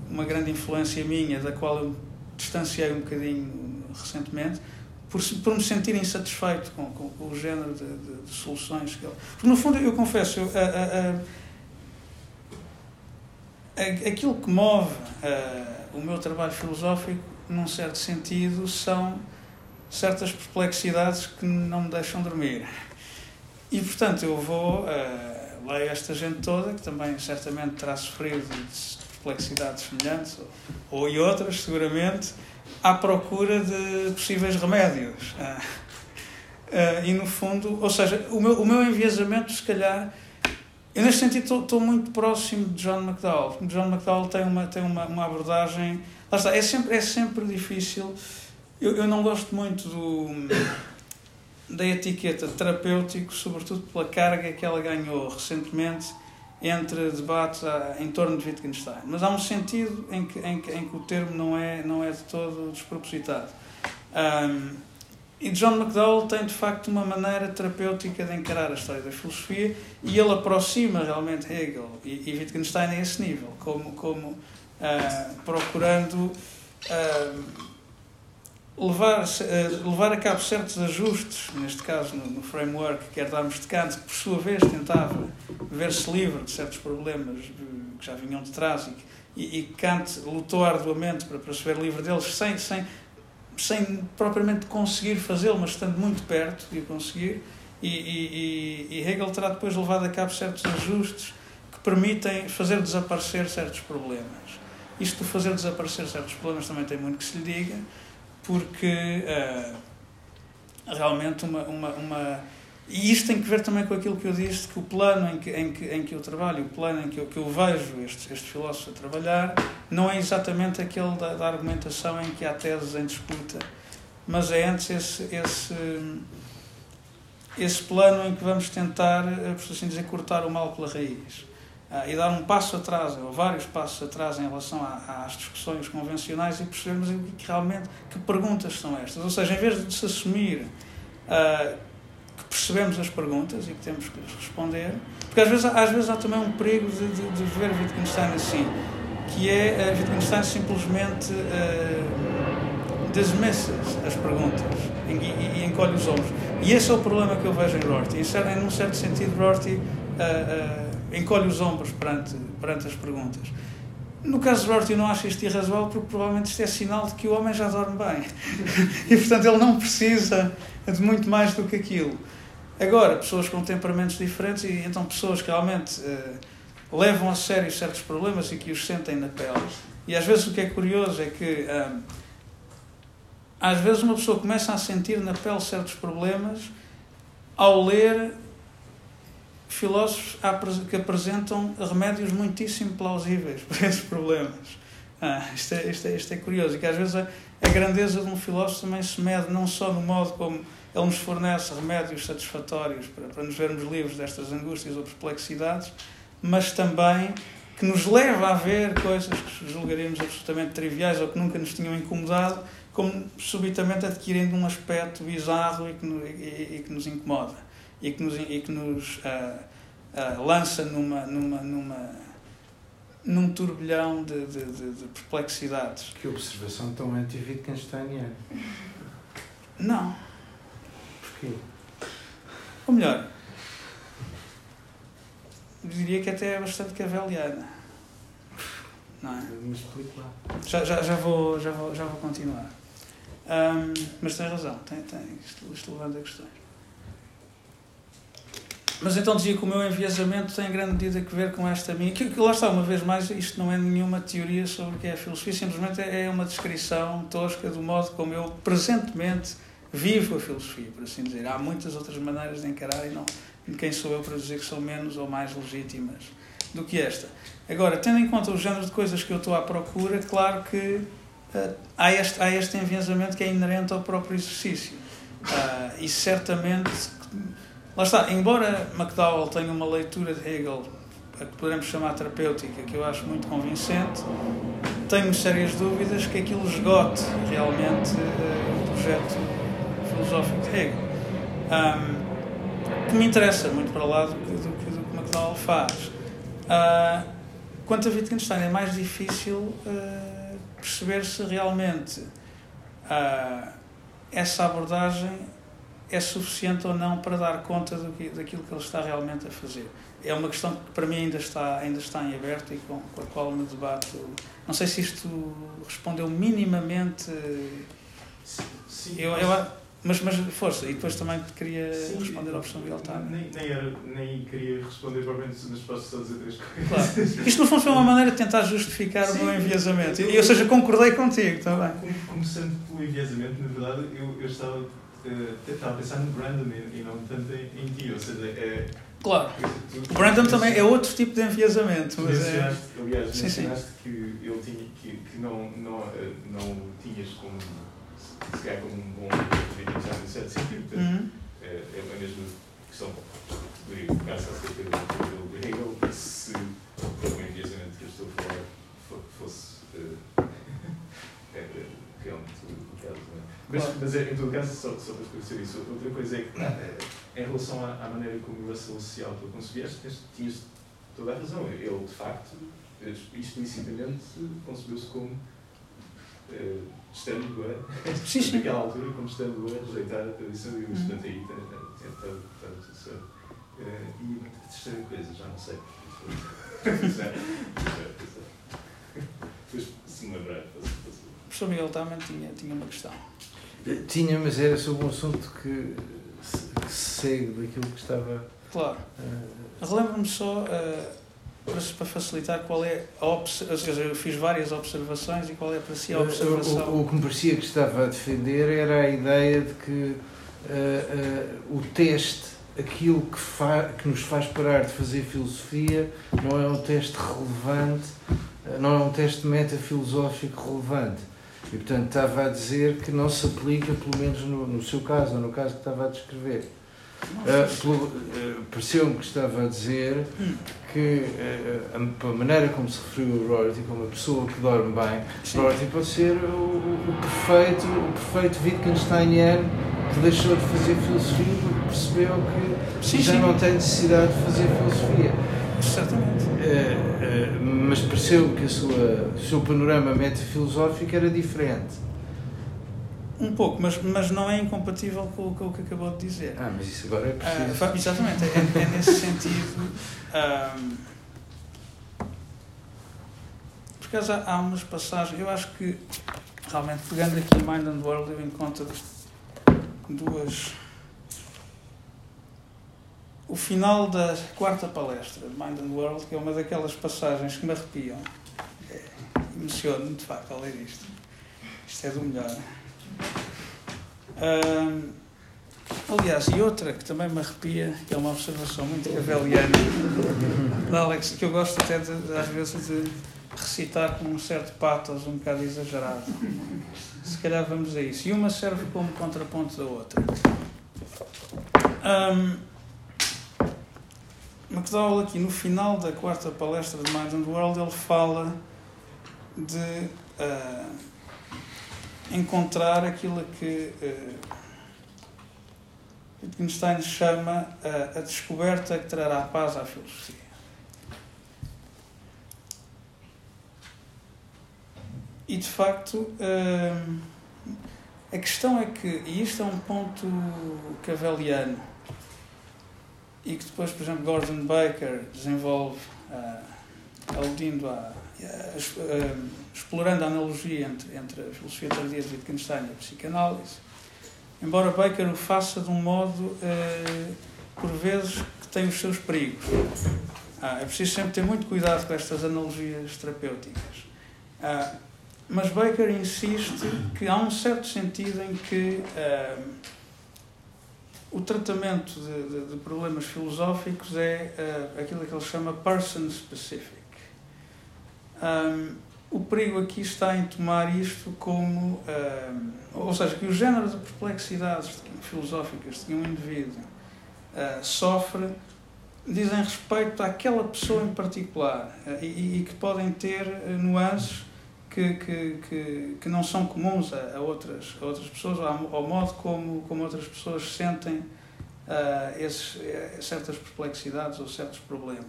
uma grande influência minha, da qual eu distanciei um bocadinho recentemente, por, por me sentir insatisfeito com, com, com o género de, de, de, soluções que ele. Porque, no fundo, eu confesso, eu, a, a, a, aquilo que move o meu trabalho filosófico, num certo sentido, são certas perplexidades que não me deixam dormir. E, portanto, eu vou, uh, leio esta gente toda, que também certamente terá sofrido de perplexidades semelhantes, ou, ou e outras, seguramente, à procura de possíveis remédios. Uh, uh, e, no fundo, ou seja, o meu, o meu enviesamento, se calhar, eu neste sentido estou muito próximo de John McDowell. John McDowell tem uma, tem uma, uma abordagem. Lá está, é sempre, é sempre difícil eu, eu não gosto muito do, da etiqueta terapêutico, sobretudo pela carga que ela ganhou recentemente entre debates em torno de Wittgenstein. Mas há um sentido em que, em que, em que o termo não é, não é de todo despropositado. Um, e John McDowell tem de facto uma maneira terapêutica de encarar a história da filosofia e ele aproxima realmente Hegel e, e Wittgenstein a esse nível, como, como uh, procurando. Uh, levar, eh, levar a cabo certos ajustes, neste caso no, no framework que herdamos de Kant, que por sua vez tentava ver-se livre de certos problemas que já vinham de trás e, e, e Kant lutou arduamente para, para se ver livre deles sem, sem, sem propriamente conseguir fazê-lo, mas estando muito perto de o conseguir. E, e, e, Hegel terá depois levado a cabo certos ajustes que permitem fazer desaparecer certos problemas. Isto de fazer desaparecer certos problemas também tem muito que se lhe diga, porque uh, realmente uma, uma, uma, E isto tem que ver também com aquilo que eu disse, que o plano em que, em que, em que eu trabalho, o plano em que eu, que eu vejo este, este filósofo a trabalhar, não é exatamente aquele da, da argumentação em que há teses em disputa, mas é antes esse, esse, esse plano em que vamos tentar, eh, por assim dizer, cortar o mal pela raiz. Ah, e dar um passo atrás, ou vários passos atrás em relação às discussões convencionais e percebermos que realmente que perguntas são estas. Ou seja, em vez de se assumir uh, que percebemos as perguntas e que temos que responder, porque às vezes, às vezes há também um perigo de, de, de ver Wittgenstein assim, que é uh, Wittgenstein simplesmente uh, dismisses as perguntas e, e, e, encolhe os ombros. E esse é o problema que eu vejo em Rorty. Em, num certo sentido, Rorty. Uh, encolhe os ombros perante, perante as perguntas. No caso de Rorty, eu não acho isto irrazoável porque provavelmente isto é sinal de que o homem já dorme bem. e, portanto, ele não precisa de muito mais do que aquilo. Agora, pessoas com temperamentos diferentes e então pessoas que realmente uh, levam a sério certos problemas e que os sentem na pele. E às vezes o que é curioso é que uh, às vezes uma pessoa começa a sentir na pele certos problemas ao ler filósofos que apresentam remédios muitíssimo plausíveis para esses problemas. Ah, isto, é, isto, é, isto é curioso e que às vezes a, a grandeza de um filósofo também se mede não só no modo como ele nos fornece remédios satisfatórios para, para nos vermos livres destas angústias ou perplexidades, mas também que nos leva a ver coisas que julgaríamos absolutamente triviais ou que nunca nos tinham incomodado, como subitamente adquirindo um aspecto bizarro e que, e, e que nos incomoda e que nos, e que nos uh, uh, lança numa, numa, numa, num turbilhão de, de, de, de perplexidades. Que observação tão anti-Wittgensteiniana. Não. Porquê? Ou melhor, diria que até é bastante caveliana. Não é? Mas explico lá. Já, já, já, vou, já, vou, já vou continuar. Um, mas tem razão, tem, tem, isto, isto levanta questões. Mas então dizia que o meu enviesamento tem em grande medida a ver com esta minha. Que, que lá está, uma vez mais, isto não é nenhuma teoria sobre o que é a filosofia, simplesmente é uma descrição tosca do modo como eu presentemente vivo a filosofia, por assim dizer. Há muitas outras maneiras de encarar e não. Quem sou eu para dizer que são menos ou mais legítimas? do que esta. Agora, tendo em conta o género de coisas que eu estou à procura, claro que uh, há, este, há este enviesamento que é inerente ao próprio exercício. Uh, e certamente, lá está, embora McDowell tenha uma leitura de Hegel a que poderemos chamar terapêutica, que eu acho muito convincente, tenho sérias dúvidas que aquilo esgote realmente uh, o projeto filosófico de Hegel. Um, que me interessa muito para lá do que, do, que McDowell faz. Uh, quanto a Wittgenstein é mais difícil uh, perceber se realmente essa abordagem é suficiente ou não para dar conta do que, daquilo que ele está realmente a fazer é uma questão que para mim ainda está, ainda está em aberto e com, com a qual me debato. Não sei se isto respondeu minimamente. Sim, eu, eu, mas, mas força, e depois também queria sim, responder ao professor Miguel Tano. Nem, nem, era, nem queria responder propriamente, mas posso só dizer três coisas. Claro. Isto no fundo foi uma maneira de tentar justificar sim, o meu enviesamento. E, ou seja, concordei contigo também. Começando pelo enviesamento, na verdade, eu, eu estava, estava a pensar no Brandon e, não tanto em, em ti. Ou seja, é Claro. O Brandon também é outro tipo de enviesamento. Mas é... Aliás, sim, mencionaste sim. que ele tinha que, que não, não, eh, não tinhas como se calhar como um bom já em certo sentido. Uhum. É, é a mesma questão que verificar-se acerca do Hegel se o enviesamento que eu estou a falar fosse uh, realmente o caso. Não é? Mas, mas em todo caso, só, só para esclarecer isso, outra coisa é que em relação à, à, maneira como o Russell se autoconcebeste, tinhas toda a razão. Ele, de facto, explicitamente concebeu-se como uh, estando a, sim, naquela altura, como estando a rejeitar a tradição e o estudante aí tem estado certo. E a terceira coisa, já não sei. Depois, se me lembrar, O professor Miguel também tinha, tinha uma questão. Tinha, mas era sobre um assunto que que segue daquilo que estava. Claro. Uh, Relembro-me só, uh, para, facilitar, qual é a observação. Ou seja, eu fiz várias observações e qual é para si a observação. O, o, o que me parecia que estava a defender era a ideia de que uh, o teste, aquilo que, fa que nos faz parar de fazer filosofia, não é um teste relevante, não é um teste metafilosófico relevante e, portanto, estava a dizer que não se aplica, pelo menos no, no seu caso, ou no caso que estava a descrever. Uh, uh, Pareceu-me que estava a dizer que uh, a, a, maneira como se referiu o Rorty como uma pessoa que dorme bem, Sim. Rorty pode ser o, o, perfeito, o perfeito Wittgensteiniano que deixou de fazer filosofia porque percebeu que sim, já sim. não tem necessidade de fazer filosofia. Certamente. Uh, uh, mas pareceu que a sua, o seu panorama metafilosófico era diferente. Um pouco, mas, mas não é incompatível com, com o que acabou de dizer. Ah, mas isso agora é preciso. Uh, exatamente, é, é, nesse sentido. Um, por acaso há, há umas passagens, eu acho que realmente pegando aqui Mind and World eu encontro duas o final da quarta palestra de Mind and World, que é uma daquelas passagens que me arrepiam. É, Emociono-me, de facto, ao ler isto. Isto é do melhor. aliás, e outra que também me arrepia, que é uma observação muito caveliana, de Alex, que eu gosto até, de, às vezes, de recitar com um certo patos um bocado exagerado. Se calhar vamos a isso. E uma serve como contraponto da outra. Um, McDowell aqui no final da quarta palestra de Mind and World ele fala de uh, encontrar aquilo que uh, Wittgenstein chama uh, a descoberta que trará paz à filosofia. E de facto a questão é que, e isto é um ponto caveliano, e que depois, por exemplo, Gordon Baker desenvolve, uh, aludindo a, uh, explorando a analogia entre, entre a filosofia tardia de Wittgenstein e a psicanálise, embora Baker o faça de um modo, uh, por vezes, que tem os seus perigos. É preciso sempre ter muito cuidado com estas analogias terapêuticas. Mas Baker insiste que há um certo sentido em que o tratamento de, de, de, problemas filosóficos é uh, aquilo que ele chama person specific. Um, o perigo aqui está em tomar isto como. Um, ou seja, que o género de perplexidades filosóficas que um indivíduo uh, sofre dizem respeito àquela pessoa em particular uh, e, e, que podem ter nuances que, que, que, que, não são comuns a, a, outras, a outras pessoas, ao, ao modo como, como outras pessoas sentem uh, esses, eh, certas perplexidades ou certos problemas.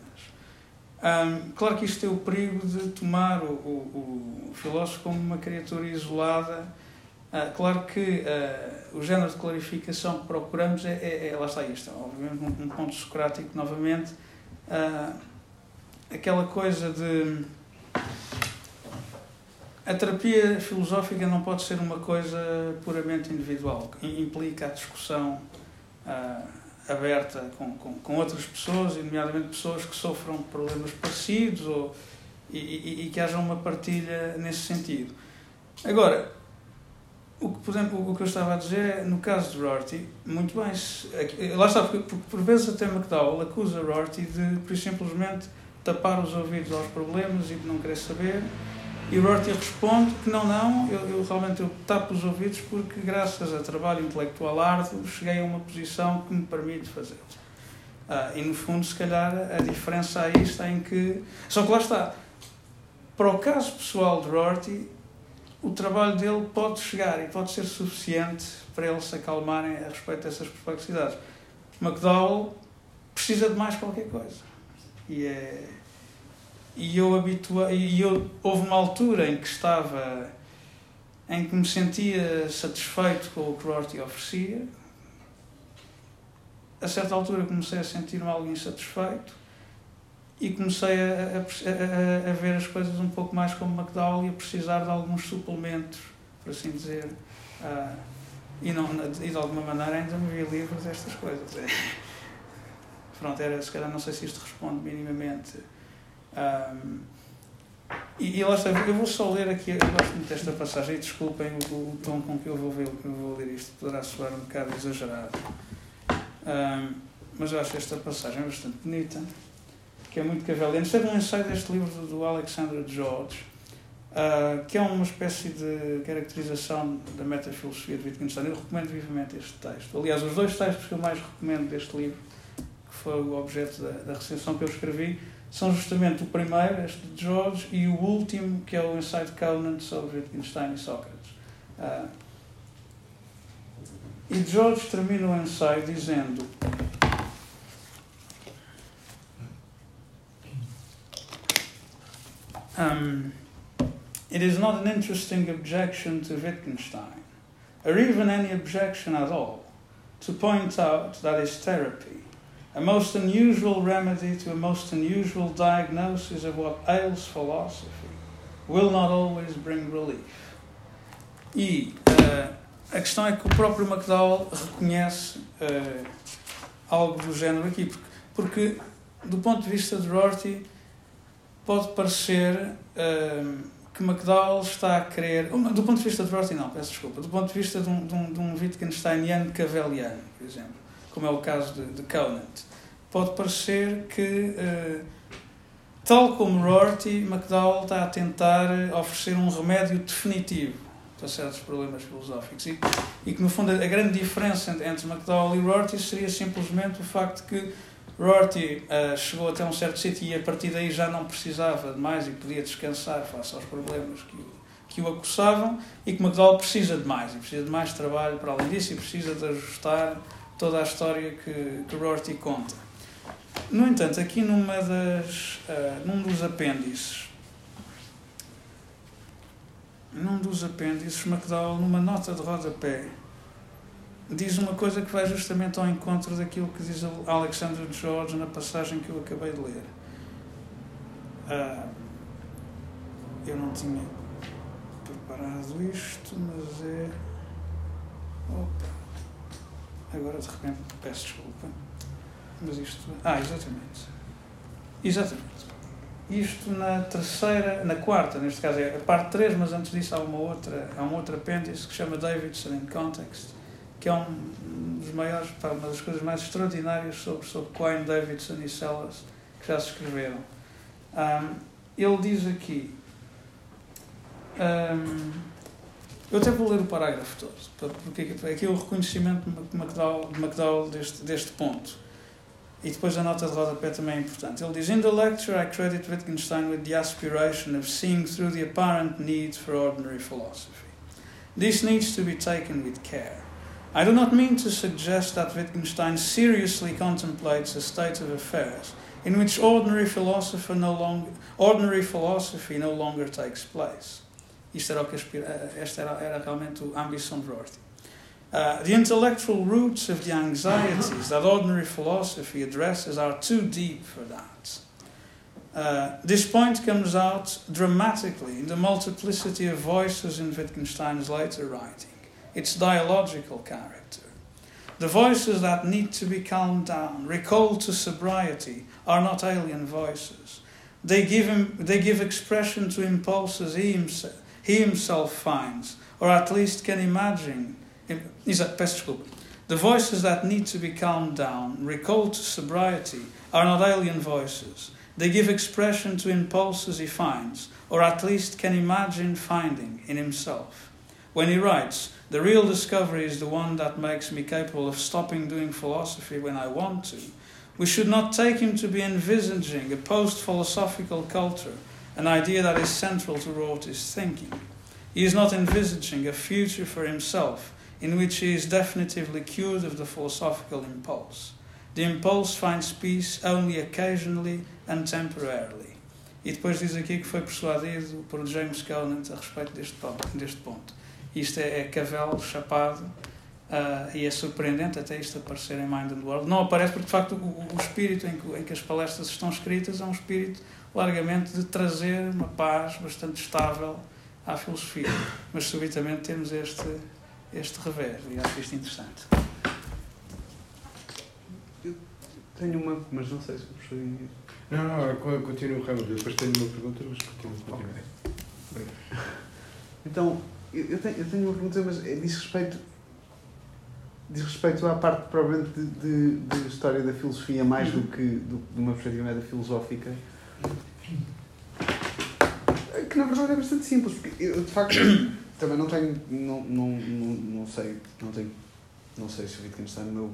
Um, claro que isto tem o perigo de tomar o, o, o filósofo como uma criatura isolada. Uh, claro que uh, o género de clarificação que procuramos é, é, é lá está isto, obviamente um, um ponto socrático novamente, aquela coisa de a terapia filosófica não pode ser uma coisa puramente individual, implica a discussão uh, aberta com, com, com, outras pessoas, nomeadamente pessoas que sofram problemas parecidos ou, e, e, e, que haja uma partilha nesse sentido. Agora, o que, por exemplo, o que eu estava a dizer é, no caso de Rorty, muito bem, lá está, porque por, por vezes até McDowell acusa Rorty de, por simplesmente, tapar os ouvidos aos problemas e de não querer saber e o Rorty responde que não, não, eu, eu, realmente eu tapo os ouvidos porque graças a trabalho intelectual árduo cheguei a uma posição que me permite fazê-lo. Ah, e no fundo, se calhar, a diferença aí está em que. Só que lá está. Para o caso pessoal de Rorty, o trabalho dele pode chegar e pode ser suficiente para eles se acalmarem a respeito dessas perplexidades. McDowell precisa de mais qualquer coisa. E é e eu habitua e eu houve uma altura em que estava em que me sentia satisfeito com o que Rorty oferecia a certa altura comecei a sentir-me algo insatisfeito e comecei a, a, a, a, ver as coisas um pouco mais como McDowell e a precisar de alguns suplementos, por assim dizer. Uh, e, não, e de alguma maneira ainda me vi livre destas coisas. Pronto, era, se calhar não sei se isto responde minimamente um, e, e lá está, eu vou só ler aqui, eu gosto muito desta passagem, e desculpem o, o tom com que eu vou, ver, eu vou ler isto, poderá soar um bocado exagerado. Um, mas eu acho esta passagem bastante bonita, que é muito cavaliana. Isto é um ensaio deste livro do, do Alexander George, uh, que é uma espécie de caracterização da metafilosofia de Wittgenstein. Eu recomendo vivamente este texto. Aliás, os dois textos que eu mais recomendo deste livro, que foi o objeto da, da recension que eu escrevi, são justamente o primeiro, este de George, e o último, que é o ensaio de Conan sobre Wittgenstein e Sócrates. Uh, e George termina o ensaio dizendo um, It is not an interesting objection to Wittgenstein, or even any objection at all, to point out that his therapy a most unusual remedy to a most unusual diagnosis of what ails philosophy will not always bring relief. E uh, a questão é que o próprio McDowell reconhece uh, algo do género aqui, porque, porque, do ponto de vista de Rorty, pode parecer uh, que McDowell está a querer. Do ponto de vista de Rorty, não, peço desculpa. Do ponto de vista de um, de um, de um Wittgensteiniano caveliano, por exemplo, como é o caso de, de Conant pode parecer que, uh, tal como Rorty, McDowell está a tentar oferecer um remédio definitivo para certos problemas filosóficos. E, e que, no fundo, a grande diferença entre McDowell e Rorty seria simplesmente o facto que Rorty uh, chegou até um certo sítio e a partir daí já não precisava de mais e podia descansar face aos problemas que o, que o acossavam e que McDowell precisa de mais e precisa de mais trabalho para além disso e precisa de ajustar toda a história que, que Rorty conta. No entanto, aqui numa das, uh, num dos apêndices, num dos apêndices, McDowell, numa nota de rodapé, diz uma coisa que vai justamente ao encontro daquilo que diz Alexander George na passagem que eu acabei de ler. Uh, eu não tinha preparado isto, mas é. Opa! Agora de repente peço desculpa. Mas isto. Ah, exatamente. Exatamente. Isto na terceira, na quarta, neste caso é a parte 3, mas antes disso há uma outra, há um outro apêndice que chama Davidson in Context, que é um dos maiores, uma das coisas mais extraordinárias sobre, sobre Quine, Davidson e Sellers que já se escreveram. Um, ele diz aqui. Um, eu até vou ler o parágrafo todo, porque aqui é o reconhecimento de McDowell, de McDowell deste, deste ponto. E depois a nota de rodapé também é importante. Ele diz: In the lecture, I credit Wittgenstein with the aspiration of seeing through the apparent need for ordinary philosophy. This needs to be taken with care. I do not mean to suggest that Wittgenstein seriously contemplates a state of affairs in which ordinary philosophy no longer, ordinary philosophy no longer takes place. Isto era o que aspira, esta era, era realmente ambição de Rorty. Uh, the intellectual roots of the anxieties that ordinary philosophy addresses are too deep for that. Uh, this point comes out dramatically in the multiplicity of voices in Wittgenstein's later writing, its dialogical character. The voices that need to be calmed down, recalled to sobriety, are not alien voices. They give, him, they give expression to impulses he himself, he himself finds, or at least can imagine is at Pestschkub. the voices that need to be calmed down, recalled to sobriety, are not alien voices. They give expression to impulses he finds, or at least can imagine finding in himself. When he writes, The real discovery is the one that makes me capable of stopping doing philosophy when I want to, we should not take him to be envisaging a post philosophical culture, an idea that is central to Rorty's thinking. He is not envisaging a future for himself in which he is definitively cured of the philosophical impulse. The impulse finds peace only occasionally and temporarily. E depois diz aqui que foi persuadido por James Conant a respeito deste ponto. Deste ponto. Isto é, é Cavell chapado uh, e é surpreendente até isto aparecer em Mind and World. Não aparece porque, de facto, o, o espírito em que, em que as palestras estão escritas é um espírito largamente de trazer uma paz bastante estável à filosofia. Mas subitamente temos este este revés e acho isto interessante. Eu tenho uma, mas não sei se o professor. Não, não, continuo, Ramos. Depois tenho uma pergunta, mas continuo. Okay. Então, eu tenho, eu tenho uma pergunta, mas é, diz respeito. Diz respeito à parte, provavelmente, de, de, de história da filosofia, mais do que do, de uma perspectiva filosófica. Que na verdade é bastante simples, porque eu, de facto também não tenho, não, não, não, não sei, não tenho, não sei se o Wittgenstein meu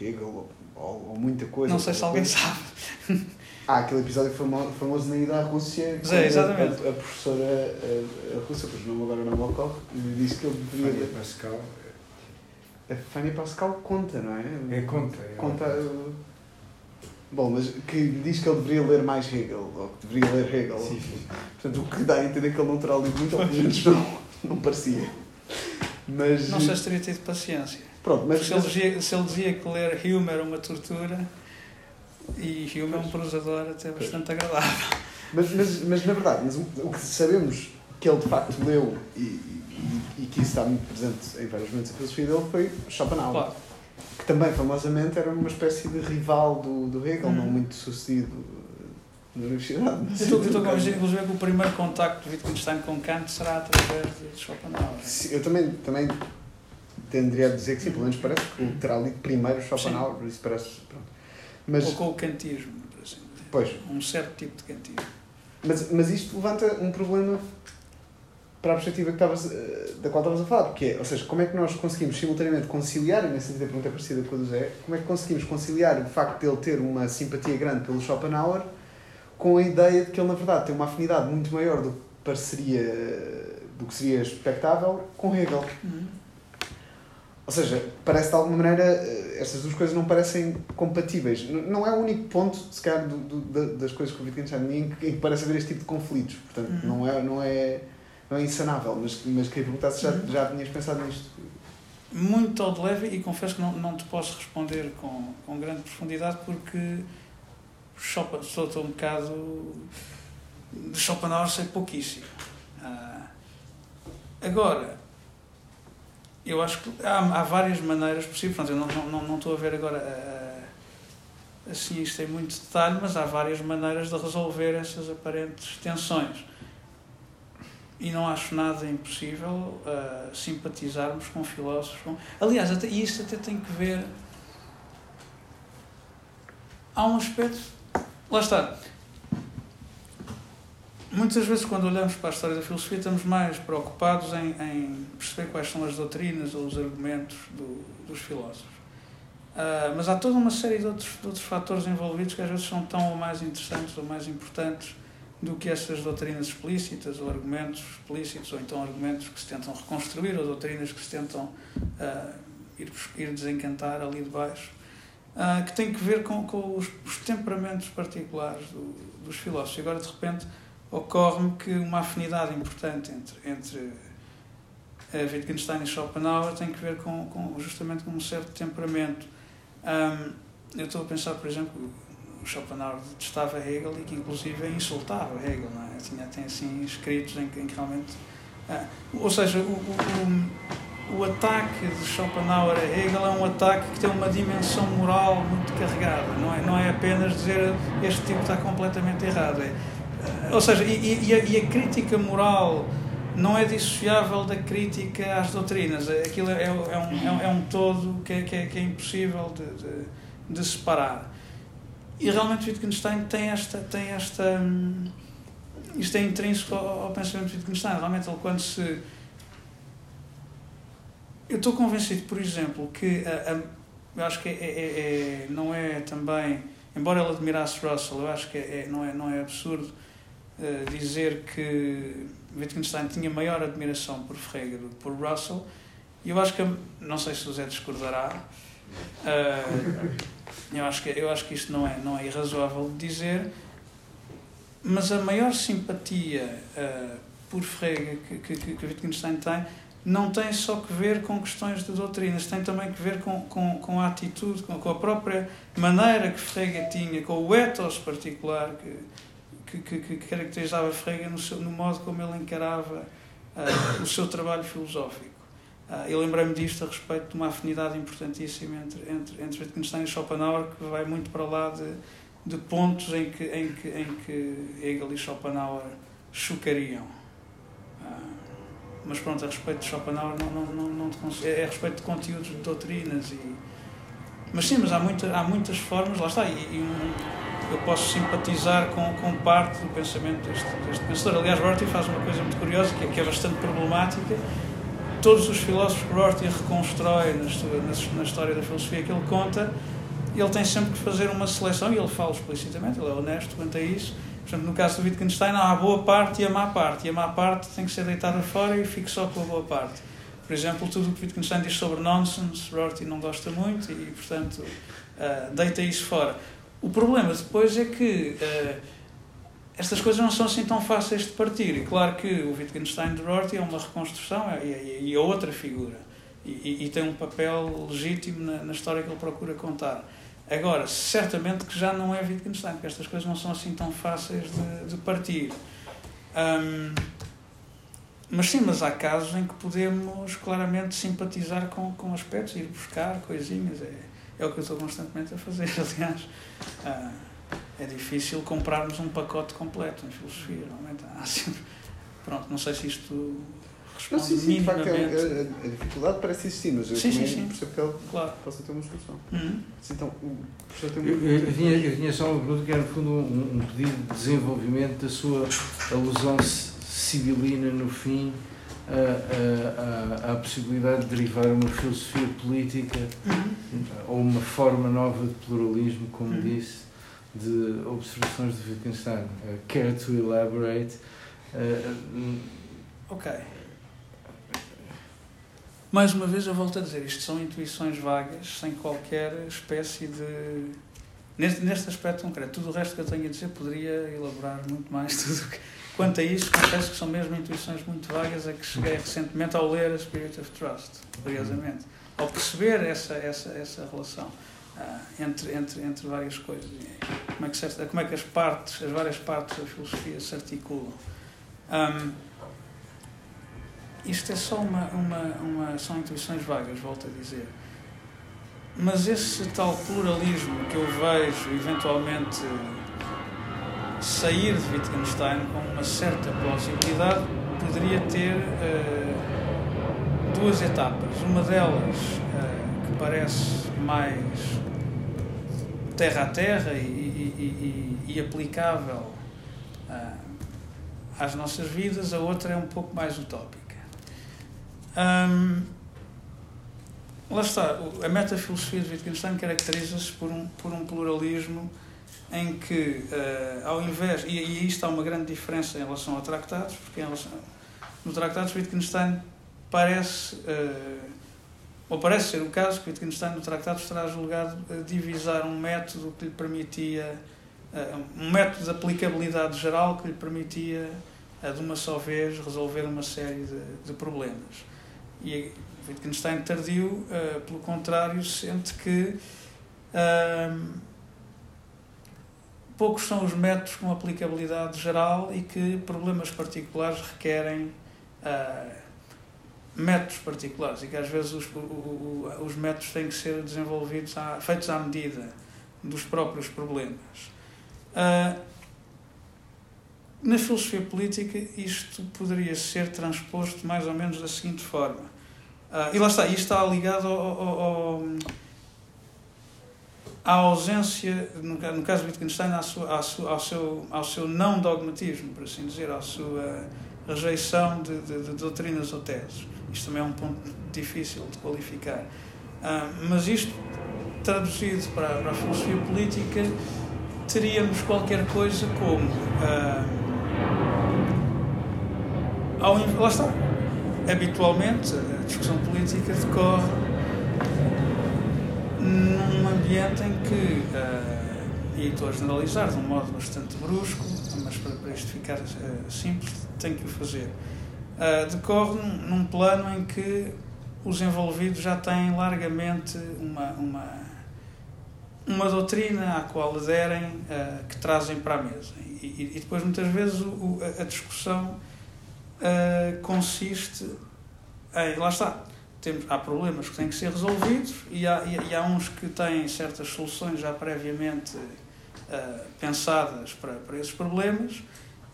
Hegel ou, ou, ou, muita coisa. Não sei se alguém coisa. sabe. Ah, aquele episódio famoso, famoso na ida à Rússia. É, exatamente. A, a, professora a, a russa, cujo nome agora não me ocorre, disse que ele deveria. Fania Pascal. A Fanny Pascal conta, não é? É, conta. É conta. Bom, mas que diz que ele deveria ler mais Hegel, ou que deveria ler Hegel. Sim, sim. Portanto, o que dá a entender que ele não terá lido muito, ou pelo menos não. não parecia. Mas, não sei se teria tido paciência. Pronto, mas, se, ele dizia, se ele dizia que ler Hume era uma tortura, e Hume é um prosador até bastante agradável. Mas, mas, mas na verdade, mas o que sabemos que ele de facto leu e, e, e que isso está muito presente em vários momentos da filosofia dele foi Schopenhauer. Claro. Que também, famosamente, era uma espécie de rival do, do Hegel, hum. não muito sucedido na universidade. Mas estou, estou convencido, inclusive, que o primeiro contacto de Wittgenstein com Kant será através de Schopenhauer. Sim, eu também, também tenderia a dizer que sim, pelo menos parece que terá lido primeiro Schopenhauer, por isso parece. Pronto. Mas, Ou com o kantismo, por assim dizer. Pois. Um certo tipo de kantismo. Mas, mas isto levanta um problema para a perspectiva que estavas, eh, da qual estavas a falar, porque é, ou seja, como é que nós conseguimos simultaneamente conciliar, e nesse sentido a pergunta é parecida com a do Zé, como é que conseguimos conciliar o facto de ele ter uma simpatia grande pelo Schopenhauer com a ideia de que ele, na verdade, tem uma afinidade muito maior do que pareceria, do que seria expectável com Hegel. Uhum. Ou seja, parece de alguma maneira, eh, estas duas coisas não parecem compatíveis. Não é o único ponto, se calhar, do, do, das coisas que o Wittgenstein em que parece haver este tipo de conflitos. Portanto, uhum. não, é, não, é, não é insanável. Mas, mas queria perguntar se já, uhum. já tinhas pensado nisto. Muito ao de leve e confesso que não, não te posso responder com, com grande profundidade porque Chopin, sou, um bocado. De Schopenhauer sei pouquíssimo. Ah, agora, eu acho que há, há várias maneiras possíveis. Pronto, eu não, não, não estou a ver agora ah, assim isto em muito detalhe, mas há várias maneiras de resolver essas aparentes tensões. E não acho nada impossível uh, simpatizarmos com filósofos. Com... Aliás, até, isto até tem que ver. Há um aspecto. Lá está. Muitas vezes, quando olhamos para a história da filosofia, estamos mais preocupados em, em perceber quais são as doutrinas ou os argumentos do, dos filósofos. Uh, mas há toda uma série de outros, de outros fatores envolvidos que às vezes são tão ou mais interessantes ou mais importantes do que essas doutrinas explícitas ou argumentos explícitos ou então argumentos que se tentam reconstruir ou doutrinas que se tentam uh, ir, ir desencantar ali de baixo, uh, que tem que ver com, com os, os temperamentos particulares do, dos filósofos. E agora, de repente, ocorre-me que uma afinidade importante entre, entre Wittgenstein e Schopenhauer tem que ver com, com justamente com um certo temperamento. Um, eu estou a pensar, por exemplo, o Schopenhauer detestava Hegel e que inclusive insultava Hegel, não é? Tinha, assim escritos em que, em que realmente... Ah, ou seja, o, o, o, ataque de Schopenhauer a Hegel é um ataque que tem uma dimensão moral muito carregada, não é, não é apenas dizer este tipo está completamente errado. É, ou seja, e, e, a, e, a, crítica moral não é dissociável da crítica às doutrinas. Aquilo é, é, é, um, é um todo que é, que é, que é impossível de, de, de, separar. E realmente Wittgenstein tem esta. Tem esta hum, isto é intrínseco ao, pensamento de Wittgenstein. Realmente, ele, quando se. Eu estou convencido, por exemplo, que. A, a, eu acho que é, é, é, não é também. Embora ele admirasse Russell, eu acho que é, não, é, não é absurdo uh, dizer que Wittgenstein tinha maior admiração por Frege do que por Russell. E eu acho que, não sei se o Zé discordará, uh, eu, acho que, eu acho que isto não é, não é irrazoável de dizer, mas a maior simpatia uh, por Frege que, que, que Wittgenstein tem não tem só que ver com questões de doutrinas, tem também que ver com, com, com a atitude, com, com a própria maneira que Frege tinha, com o ethos particular que, que, que, que caracterizava Frege no, seu, no modo como ele encarava uh, o seu trabalho filosófico. Uh, eu lembrei-me disto a respeito de uma afinidade importantíssima entre, entre, entre Wittgenstein e Schopenhauer, que vai muito para lá de, de pontos em que, em, que, em que Hegel e Schopenhauer chocariam. Uh, mas pronto, a respeito de Schopenhauer não, não, não, não é a respeito de conteúdos de doutrinas e mas sim, mas há, muita, há muitas formas, lá está, e, e eu posso simpatizar com, com parte do pensamento deste, deste pensador. Aliás, Rorty faz uma coisa muito curiosa, que é, que é bastante problemática. Todos os filósofos que Rorty reconstrói na, na, história da filosofia que ele conta, ele tem sempre que fazer uma seleção, e ele fala explicitamente, ele é honesto quanto a isso. Por exemplo, no caso do Wittgenstein, há a boa parte e a má parte, e a má parte tem que ser deitada fora e fica só com a boa parte. Por exemplo, tudo o que Wittgenstein diz sobre nonsense, Rorty não gosta muito e, portanto, uh, deita isso fora. O problema depois é que uh, estas coisas não são assim tão fáceis de partir. E claro que o Wittgenstein de Rorty é uma reconstrução e, e, é outra figura. E, e, tem um papel legítimo na, na, história que ele procura contar. Agora, certamente que já não é Wittgenstein, porque estas coisas não são assim tão fáceis de, de partir. Um, mas sim, mas há casos em que podemos claramente simpatizar com, com aspectos, ir buscar coisinhas. É, é o que eu estou constantemente a fazer, aliás. Ah, é difícil comprarmos um pacote completo em filosofia, realmente. Há sempre... Pronto, não sei se isto responde não, sim, sim, minimamente. De facto, é, a, a, dificuldade parece existir, mas eu sim, também sim, sim. percebo que ela claro. possa ter uma solução. Uhum. Então, o professor tem uma... eu, eu, tinha, eu tinha só uma pergunta que era, no fundo, um, um pedido de desenvolvimento da sua alusão sibilina no fim a, a, a, possibilidade de derivar uma filosofia política uhum. ou uma forma nova de pluralismo, como uhum. disse, de observações de Wittgenstein. Uh, care to elaborate? Uh, ok. Mais uma vez eu volto a dizer, isto são intuições vagas, sem qualquer espécie de. Neste, neste aspecto concreto, tudo o resto que eu tenho a dizer poderia elaborar muito mais tudo que Quanto a isso, confesso que são mesmo intuições muito vagas a que cheguei recentemente ao ler a Spirit of Trust, curiosamente. Ao perceber essa, essa, essa relação entre, entre, entre várias coisas. Como é, que se, como é que as partes, as várias partes da filosofia se articulam. Um, isto é só uma, uma, uma, são intuições vagas, volto a dizer. Mas esse tal pluralismo que eu vejo eventualmente sair de Wittgenstein com uma certa plausibilidade poderia ter duas etapas. Uma delas que parece mais terra a terra e, e, e, e aplicável às nossas vidas, a outra é um pouco mais utópica. Hum, lá está, a metafilosofia de Wittgenstein caracteriza-se por um, por um pluralismo em que, uh, ao invés, e, e isto há uma grande diferença em relação a tratados, porque relação, no tratados Wittgenstein parece, uh, ou parece ser o caso, que Wittgenstein no tratado terá julgado uh, divisar um método que lhe permitia, um método de aplicabilidade geral que lhe permitia, de uma só vez, resolver uma série de, de problemas. E Wittgenstein tardio, pelo contrário, sente que poucos são os métodos com aplicabilidade geral e que problemas particulares requerem uh, métodos particulares e que às vezes os, o, o, os métodos têm que ser desenvolvidos, à, feitos à medida dos próprios problemas. Uh, na filosofia política, isto poderia ser transposto mais ou menos da seguinte forma. Uh, e lá está, isto está ligado ao, ao, ao a ausência, no, caso de Wittgenstein, à sua, à sua, ao, seu, ao seu não dogmatismo, por assim dizer, à sua rejeição de, de, de doutrinas ou teses. Isto também é um ponto difícil de qualificar. Uh, mas isto, traduzido para, para a filosofia política, teríamos qualquer coisa como. Uh, ao, lá está. Habitualmente, a discussão política decorre num ambiente em que, uh, e estou a generalizar de um modo bastante brusco, mas para, para isto ficar uh, simples, tenho que o fazer, uh, decorre num, plano em que os envolvidos já têm largamente uma, uma, uma doutrina à qual aderem, uh, que trazem para a mesa. E, e depois, muitas vezes, o, a discussão consiste em. Lá está temos, há problemas que têm que ser resolvidos e há, e, e há uns que têm certas soluções já previamente uh, pensadas para, para esses problemas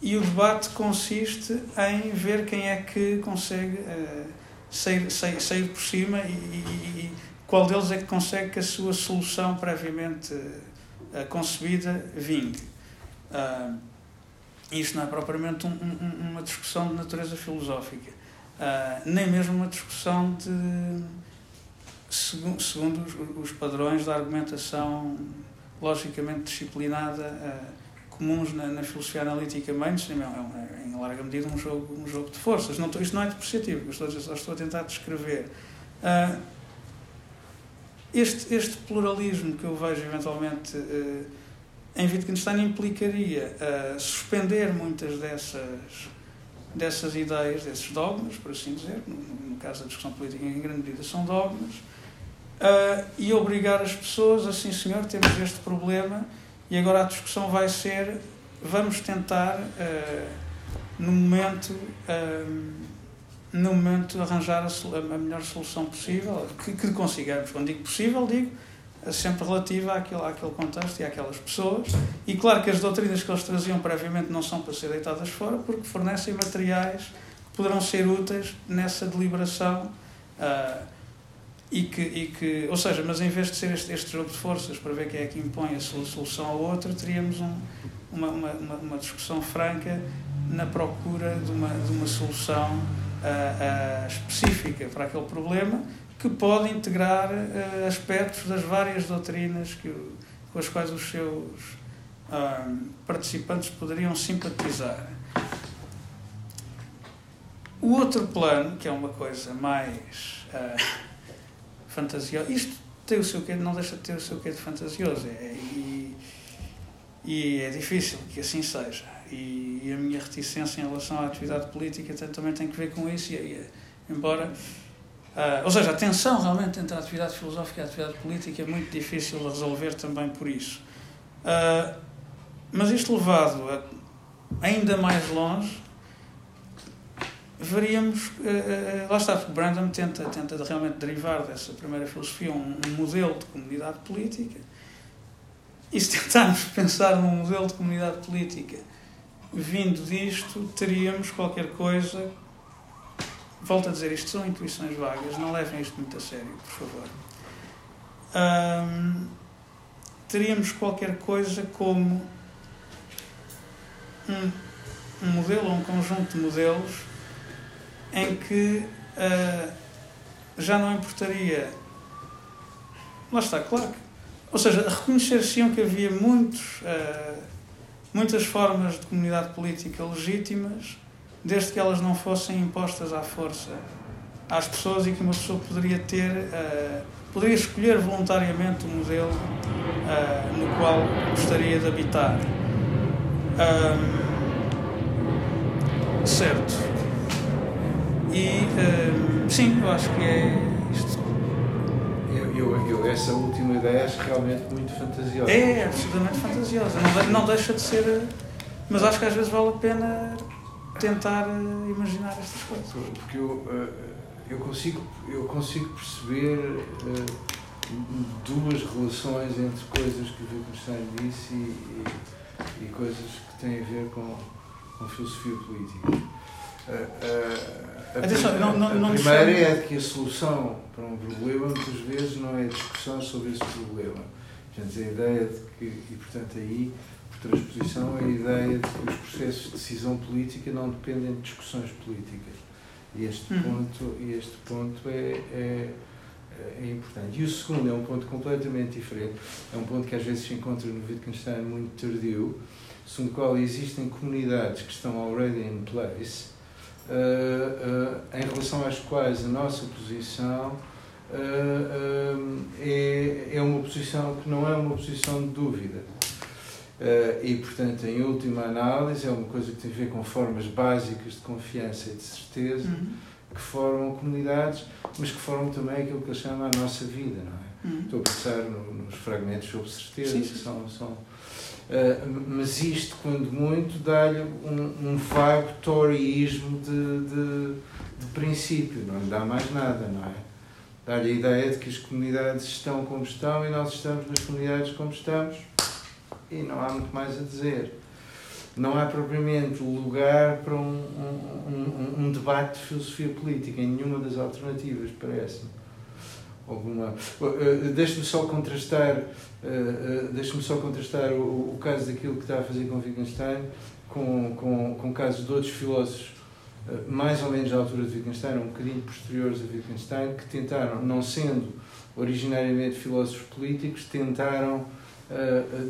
e o debate consiste em ver quem é que consegue uh, sair, sair, sair por cima e, e, e, qual deles é que consegue que a sua solução previamente uh, concebida vingue. Uh, isto não é propriamente um, um, uma discussão de natureza filosófica uh, nem mesmo uma discussão de segundo, segundo os, os, padrões da argumentação logicamente disciplinada comuns na, na, filosofia analítica mainstream, é, é, em larga medida um jogo, um jogo de forças. Não, isto não é depreciativo, estou, só estou a tentar descrever. Uh, este, este pluralismo que eu vejo eventualmente uh, em Wittgenstein implicaria uh, suspender muitas dessas dessas ideias, desses dogmas, por assim dizer, no, no caso da discussão política em grande medida são dogmas, e obrigar as pessoas, assim senhor, temos este problema e agora a discussão vai ser, vamos tentar uh, no momento uh, no momento arranjar a, a melhor solução possível, que, que consigamos, quando digo possível, digo sempre relativa àquele, àquele contexto e àquelas pessoas. E claro que as doutrinas que eles traziam previamente não são para ser deitadas fora, porque fornecem materiais que poderão ser úteis nessa deliberação. Uh, e que, e que, ou seja, mas em vez de ser este, este jogo de forças para ver quem é que impõe a solução ao outro, teríamos um, uma, uma, uma, discussão franca na procura de uma, de uma solução uh, uh, específica para aquele problema que pode integrar uh, aspectos das várias doutrinas que, com as quais os seus participantes poderiam simpatizar. O outro plano, que é uma coisa mais fantasiosa, isto tem o seu quê, não deixa de ter o seu quê de fantasioso, é, e, e é difícil que assim seja. E, e, a minha reticência em relação à atividade política também tem que ver com isso, e, e embora Uh, ou seja, a tensão realmente entre a atividade filosófica e a atividade política é muito difícil de resolver também por isso. Uh, mas isto levado a, ainda mais longe, veríamos. Uh, lá está, Brandon tenta, tenta realmente derivar dessa primeira filosofia um, um modelo de comunidade política. E se tentarmos pensar num modelo de comunidade política vindo disto, teríamos qualquer coisa. Volto a dizer, isto são intuições vagas, não levem isto muito a sério, por favor. Teríamos qualquer coisa como um, um modelo ou um conjunto de modelos em que ah, já não importaria. Lá está, claro que. Ou seja, reconhecer-se-iam que havia muitos, ah, muitas formas de comunidade política legítimas, desde que elas não fossem impostas à força às pessoas e que uma pessoa poderia ter. ah, poderia escolher voluntariamente o modelo ah, no qual gostaria de habitar. Ahm, certo. E ahm, sim, eu acho que é isto. Eu, eu, eu- essa última ideia acho realmente muito fantasiosa. É absolutamente fantasiosa. Não, não deixa de ser. eh, Mas acho que às vezes vale a pena tentar eh, imaginar estas coisas. Porque eu, eu, consigo, eu consigo perceber duas relações entre coisas que o Wittgenstein disse e, e, e coisas que têm a ver com, com filosofia política. A Atenção, não- não- a não me primeira é que a solução para um problema muitas vezes não é a discussão sobre esse problema. Portanto, a ideia de que, e portanto aí, por transposição, a ideia de que os processos de decisão política não dependem de discussões políticas. E este Uhum. ponto, este ponto é, é, é importante. E o segundo é um ponto completamente diferente. É um ponto que às vezes se encontra no Wittgenstein muito tardio, segundo o qual existem comunidades que estão already in place, em relação às quais a nossa posição um, é, é uma posição que não é uma posição de dúvida. E, portanto, em última análise, é uma coisa que tem a ver com formas básicas de confiança e de certeza Uhum. que formam comunidades, mas que formam também aquilo que ele chama a nossa vida, não é? Uhum. Estou a pensar no- nos fragmentos sobre certeza, Sim, que sim. são. são ah, mas isto, quando muito, dá-lhe um, um vago toryismo de, de, de princípio, não lhe dá mais nada, não é? Dá-lhe a ideia de que as comunidades estão como estão e nós estamos nas comunidades como estamos e não há muito mais a dizer. Não há propriamente lugar para um, um, um, um debate de filosofia política em nenhuma das alternativas, parece-me alguma. Uh, Deixe-me só contrastar, uh, uh, deixe-me só contrastar o, o caso daquilo que está a fazer com Wittgenstein com, com, com casos de outros filósofos uh, mais ou menos da altura de Wittgenstein, um bocadinho posteriores a Wittgenstein, que tentaram, não sendo originariamente filósofos políticos, tentaram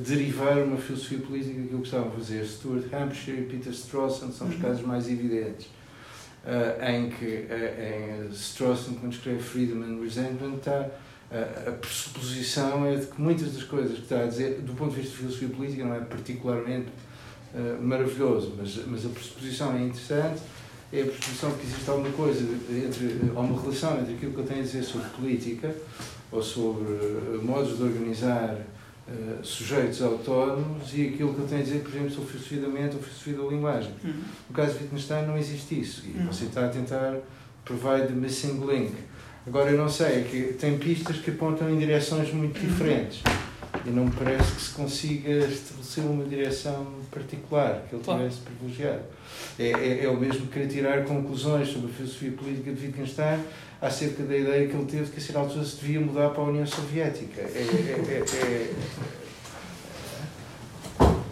derivar uma filosofia política daquilo que estavam a fazer. Stuart Hampshire e Peter Strawson são os Uhum. casos mais evidentes. Em que em Strawson, quando escreve Freedom and Resentment, está, a pressuposição é de que muitas das coisas que está a dizer, do ponto de vista de filosofia política, não é particularmente uh, maravilhoso, mas, mas a pressuposição é interessante. É a pressuposição que existe alguma coisa, entre, ou uma relação entre aquilo que eu tenho a dizer sobre política, ou sobre uh, modos de organizar uh, sujeitos autónomos, e aquilo que eu tenho a dizer, por exemplo, sobre filosofia da mente ou filosofia da linguagem. Uhum. No caso de Wittgenstein não existe isso. E Hum. você está a tentar provide the missing link. Agora eu não sei, é que tem pistas que apontam em direções muito diferentes. E não me parece que se consiga estabelecer uma direção particular que ele Claro. tivesse privilegiado. É, é, é o mesmo que querer tirar conclusões sobre a filosofia política de Wittgenstein acerca da ideia que ele teve que a certa altura se devia mudar para a União Soviética. É, é, é, é,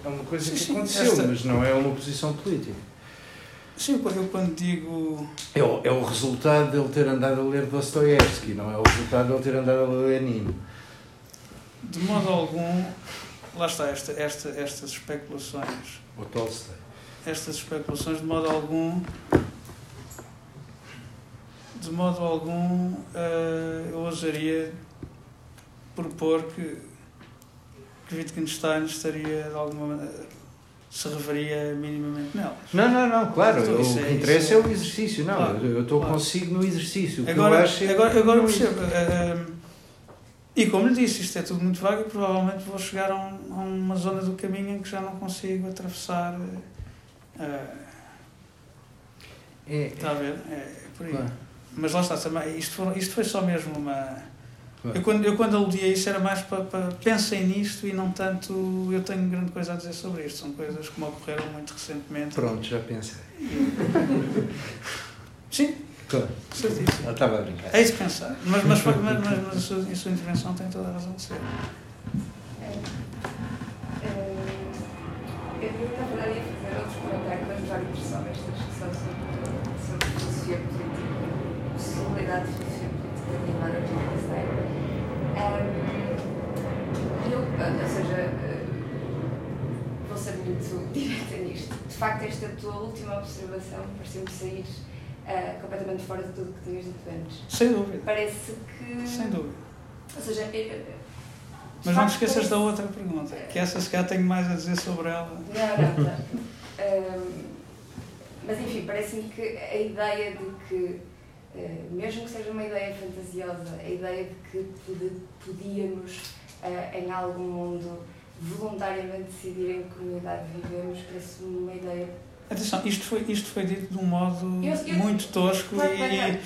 é uma coisa que aconteceu, mas não é uma posição política. Sim, eu quando digo. É o, é o resultado dele ter andado a ler Dostoiévski, não é o resultado dele ter andado a ler Lenin. De modo algum, lá está, esta, esta, estas especulações, Ou Tolstói. estas especulações de modo algum, de modo algum, eh, eu ousaria propor que, que Wittgenstein estaria de alguma maneira, se reveria minimamente nelas. Não, não, não, claro. Então, o que é- interessa é é- o exercício. Não, Claro, eu estou claro. consigo no exercício. Agora, eu acho é agora, agora não- percebo. eh, e como lhe disse, isto é tudo muito vago e provavelmente vou chegar a, um- a uma zona do caminho em que já não consigo atravessar. eh, É, está a ver? É, por aí. claro. Mas lá está, também, isto, foram- isto foi só mesmo uma, Eu quando, eu quando aludia isso era mais para, para pensem nisto e não tanto eu tenho grande coisa a dizer sobre isto. São coisas que me ocorreram muito recentemente. Pronto, já pensei. Sim, Claro. certíssimo. Estava a brincar. É isso que pensar. Mas, mas, mas, mas, mas a, sua, a sua intervenção tem toda a razão de ser. Eu, na verdade, ia fazer outros comentários, mas já me interessava esta discussão sobre, sobre filosofia política, possibilidade de filosofia política de levar a Um, eu, ou seja, eh, vou ser muito direta nisto. De facto, esta tua última observação pareceu-me sair eh, completamente fora de tudo o que tinhas dito antes. Sem dúvida. Parece que. Sem dúvida. Ou seja, eh, de Mas não te esqueças parece- da outra pergunta, que essa se calhar tenho mais a dizer sobre ela. Não, não, não. Ahm, mas enfim, parece-me que a ideia de que, eh, mesmo que seja uma ideia fantasiosa, a ideia de que podíamos, eh, em algum mundo, voluntariamente decidir em que comunidade vivemos, parece-me uma ideia. Atenção, isto foi, isto foi dito de um modo Eu- eu- muito tosco Claro, e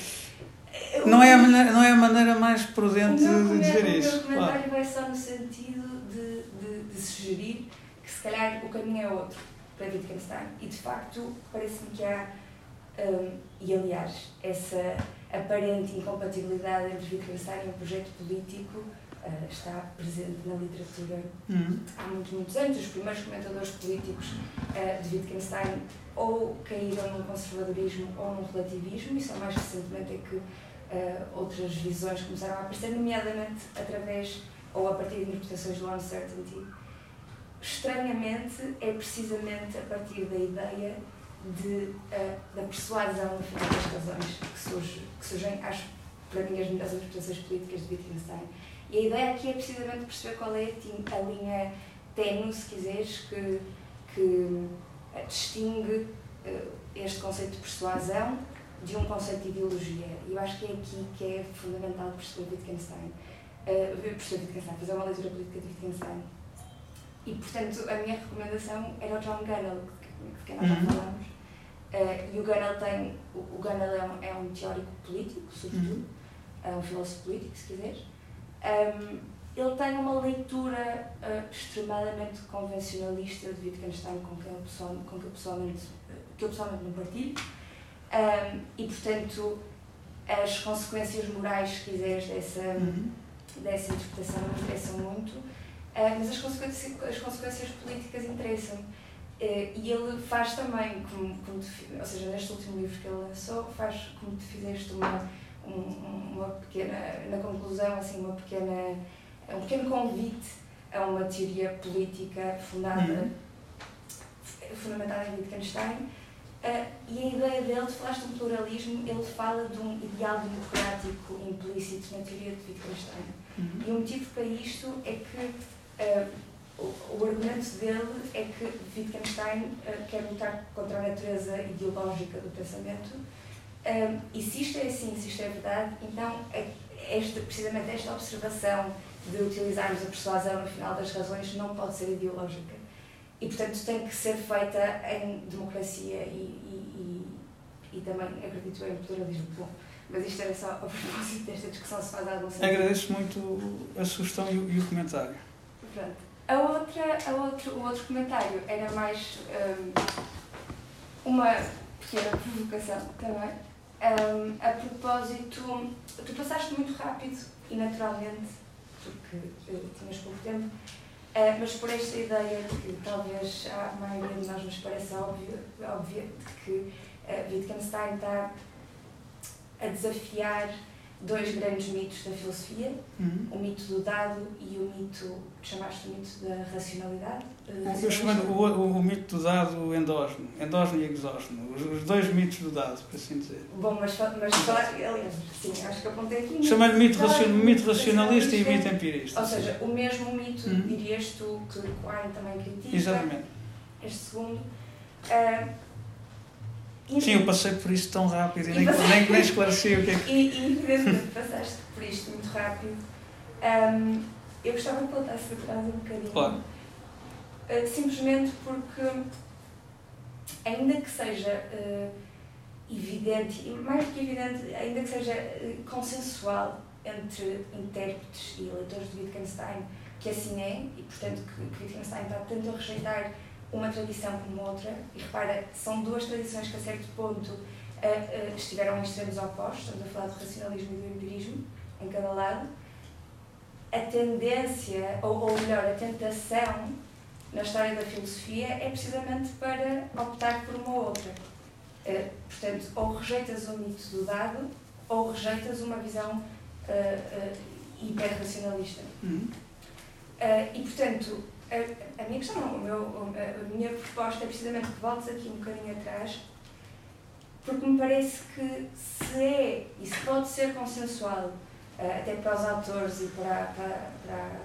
não é, a maneira, não é a maneira mais prudente de dizer isso. O meu comentário vai só no sentido de, de, de sugerir que se calhar o caminho é outro para Wittgenstein e de facto parece-me que há, hum, e aliás, essa aparente incompatibilidade entre Wittgenstein e o projeto político ah, está presente na literatura Hum. há muitos, muitos anos. Os primeiros comentadores políticos ah, de Wittgenstein ou caíram num conservadorismo ou num relativismo, e só mais recentemente é que ah, outras visões começaram a aparecer, nomeadamente através ou a partir de interpretações do uncertainty. Estranhamente, é precisamente a partir da ideia de, ah, da persuasão, final das razões, que, surge, que surgem, acho, para mim, as melhores interpretações políticas de Wittgenstein. E a ideia aqui é precisamente perceber qual é a a linha ténue, se quiseres, que, que eh, distingue eh, este conceito de persuasão de um conceito de ideologia. E eu acho que é aqui que é fundamental perceber Wittgenstein. Uh, perceber Wittgenstein, fazer uma leitura política de Wittgenstein. E, portanto, a minha recomendação era o John Gunnell, de quem nós já Uhum. falámos. Uh, e o Gunnell tem. O, o Gunnell é um, é um teórico político, sobretudo, Uhum. é um filósofo político, se quiseres. Um, ele tem uma leitura uh, extremadamente convencionalista de Wittgenstein com quem eu, pessoal, com que eu pessoalmente, que eu pessoalmente não partilho. Um, e, portanto, as consequências morais, se quiseres, dessa, Uhum. dessa interpretação me interessam muito, uh, mas as consequências, as consequências políticas interessam. Uh, e ele faz também, como, como tu ou seja, neste último livro que ele lançou, faz, como tu fizeste, uma, um- uma pequena, na conclusão, assim, uma pequena, um pequeno convite a uma teoria política fundada, Uhum. fundamentada em Wittgenstein. Uh, e a ideia dele, tu falaste de um pluralismo, ele fala de um ideal democrático implícito na teoria de Wittgenstein. Uhum. E o motivo para isto é que uh, o, o argumento dele é que Wittgenstein uh, quer lutar contra a natureza ideológica do pensamento. Um, e se isto é assim, se isto é verdade, então é- esta, precisamente esta observação de utilizarmos a persuasão no final das razões não pode ser ideológica. E, portanto, tem que ser feita em democracia e, e, e, e também, acredito eu, em pluralismo. Bom, mas isto era só a propósito desta discussão, se faz algum sentido. Agradeço muito a sugestão e o, e o comentário. Pronto. A outra, a outro, o outro comentário era mais hum, uma pequena provocação também. Hum, a propósito, tu passaste muito rápido e naturalmente, porque eh, tinhas pouco tempo, eh, mas por esta ideia de que talvez a maioria de nós nos pareça óbvio, óbvia, de que eh, Wittgenstein está a desafiar dois grandes mitos da filosofia, Uhum. o mito do dado e o mito, chamaste o mito da racionalidade. Eu chamo o, o, o mito do dado endógeno, endógeno e exógeno, os, os dois mitos do dado, por assim dizer. Bom, mas, mas aliás, sim, acho que apontei aqui. Chamei-lhe mito, racion, mito racionalista e mito empirista. Ou seja, o mesmo mito, Uhum. dirias tu, que Quine também critica, Exatamente. este segundo. Ah, e- Sim, eu passei por isso tão rápido e E nem, nem, nem esclareci o que é que. E, e evidentemente passaste por isto muito rápido. Ahm, eu gostava que voltasse atrás um bocadinho. Claro. Uh, simplesmente porque, ainda que seja uh, evidente, e mais do que evidente, ainda que seja uh, consensual entre intérpretes e leitores de Wittgenstein que assim é, e portanto que, que Wittgenstein está tanto a rejeitar uma tradição como outra, e repara, são duas tradições que a certo ponto estiveram em extremos opostos, estamos a falar do racionalismo e do empirismo, em cada lado, a tendência, ou, ou melhor, a tentação na história da filosofia é precisamente para optar por uma outra. Uh, portanto, ou rejeitas o mito do dado, ou rejeitas uma visão uh, uh, hiperracionalista. Uhum. Uh, e, portanto, a, a minha questão, o meu, a minha proposta é precisamente que voltes aqui um bocadinho atrás, porque me parece que se é e se pode ser consensual, até para os autores e para, para, para,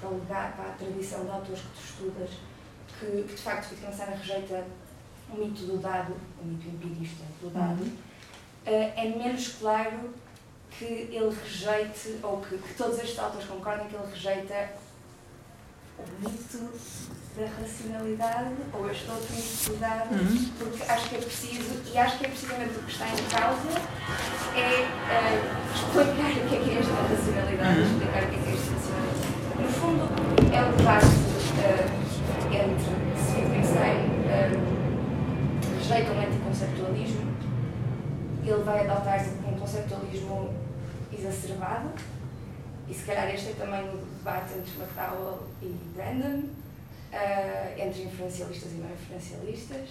para, o lugar, para a tradição de autores que tu estudas, que, que de facto Wittgenstein rejeita o mito do dado, o mito empirista do dado, uhum. é menos claro que ele rejeite, ou que, que todos estes autores concordem que ele rejeita o mito da racionalidade, ou mito do dado, uhum. porque acho que é preciso, e acho que é precisamente o que está em causa, é uh, explicar o que é que é esta racionalidade, uhum. explicar o que é que é esta racionalidade. No fundo, é o debate uh, entre se Wittgenstein uh, rejeita o anticonceptualismo, ele vai adotar um conceptualismo exacerbado, e se calhar este é também o debate entre McDowell e Brandon, uh, entre inferencialistas e não inferencialistas,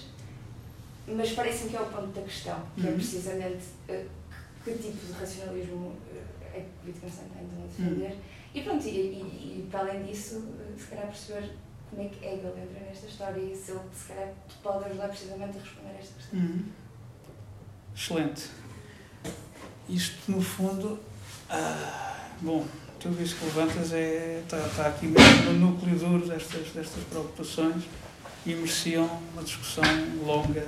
mas parece-me que é o ponto da questão, que é uhum. é precisamente uh, que, que, tipo de racionalismo uh, é que Wittgenstein está então a defender. Uhum. E pronto, e, e, e, para além disso, se calhar perceber como é que Hegel entra nesta história e se ele se calhar pode ajudar precisamente a responder a esta questão. Uhum. Excelente. Isto, no fundo, ah, bom, tudo isso que levantas é, está, está aqui no núcleo duro destas, destas preocupações e mereciam uma discussão longa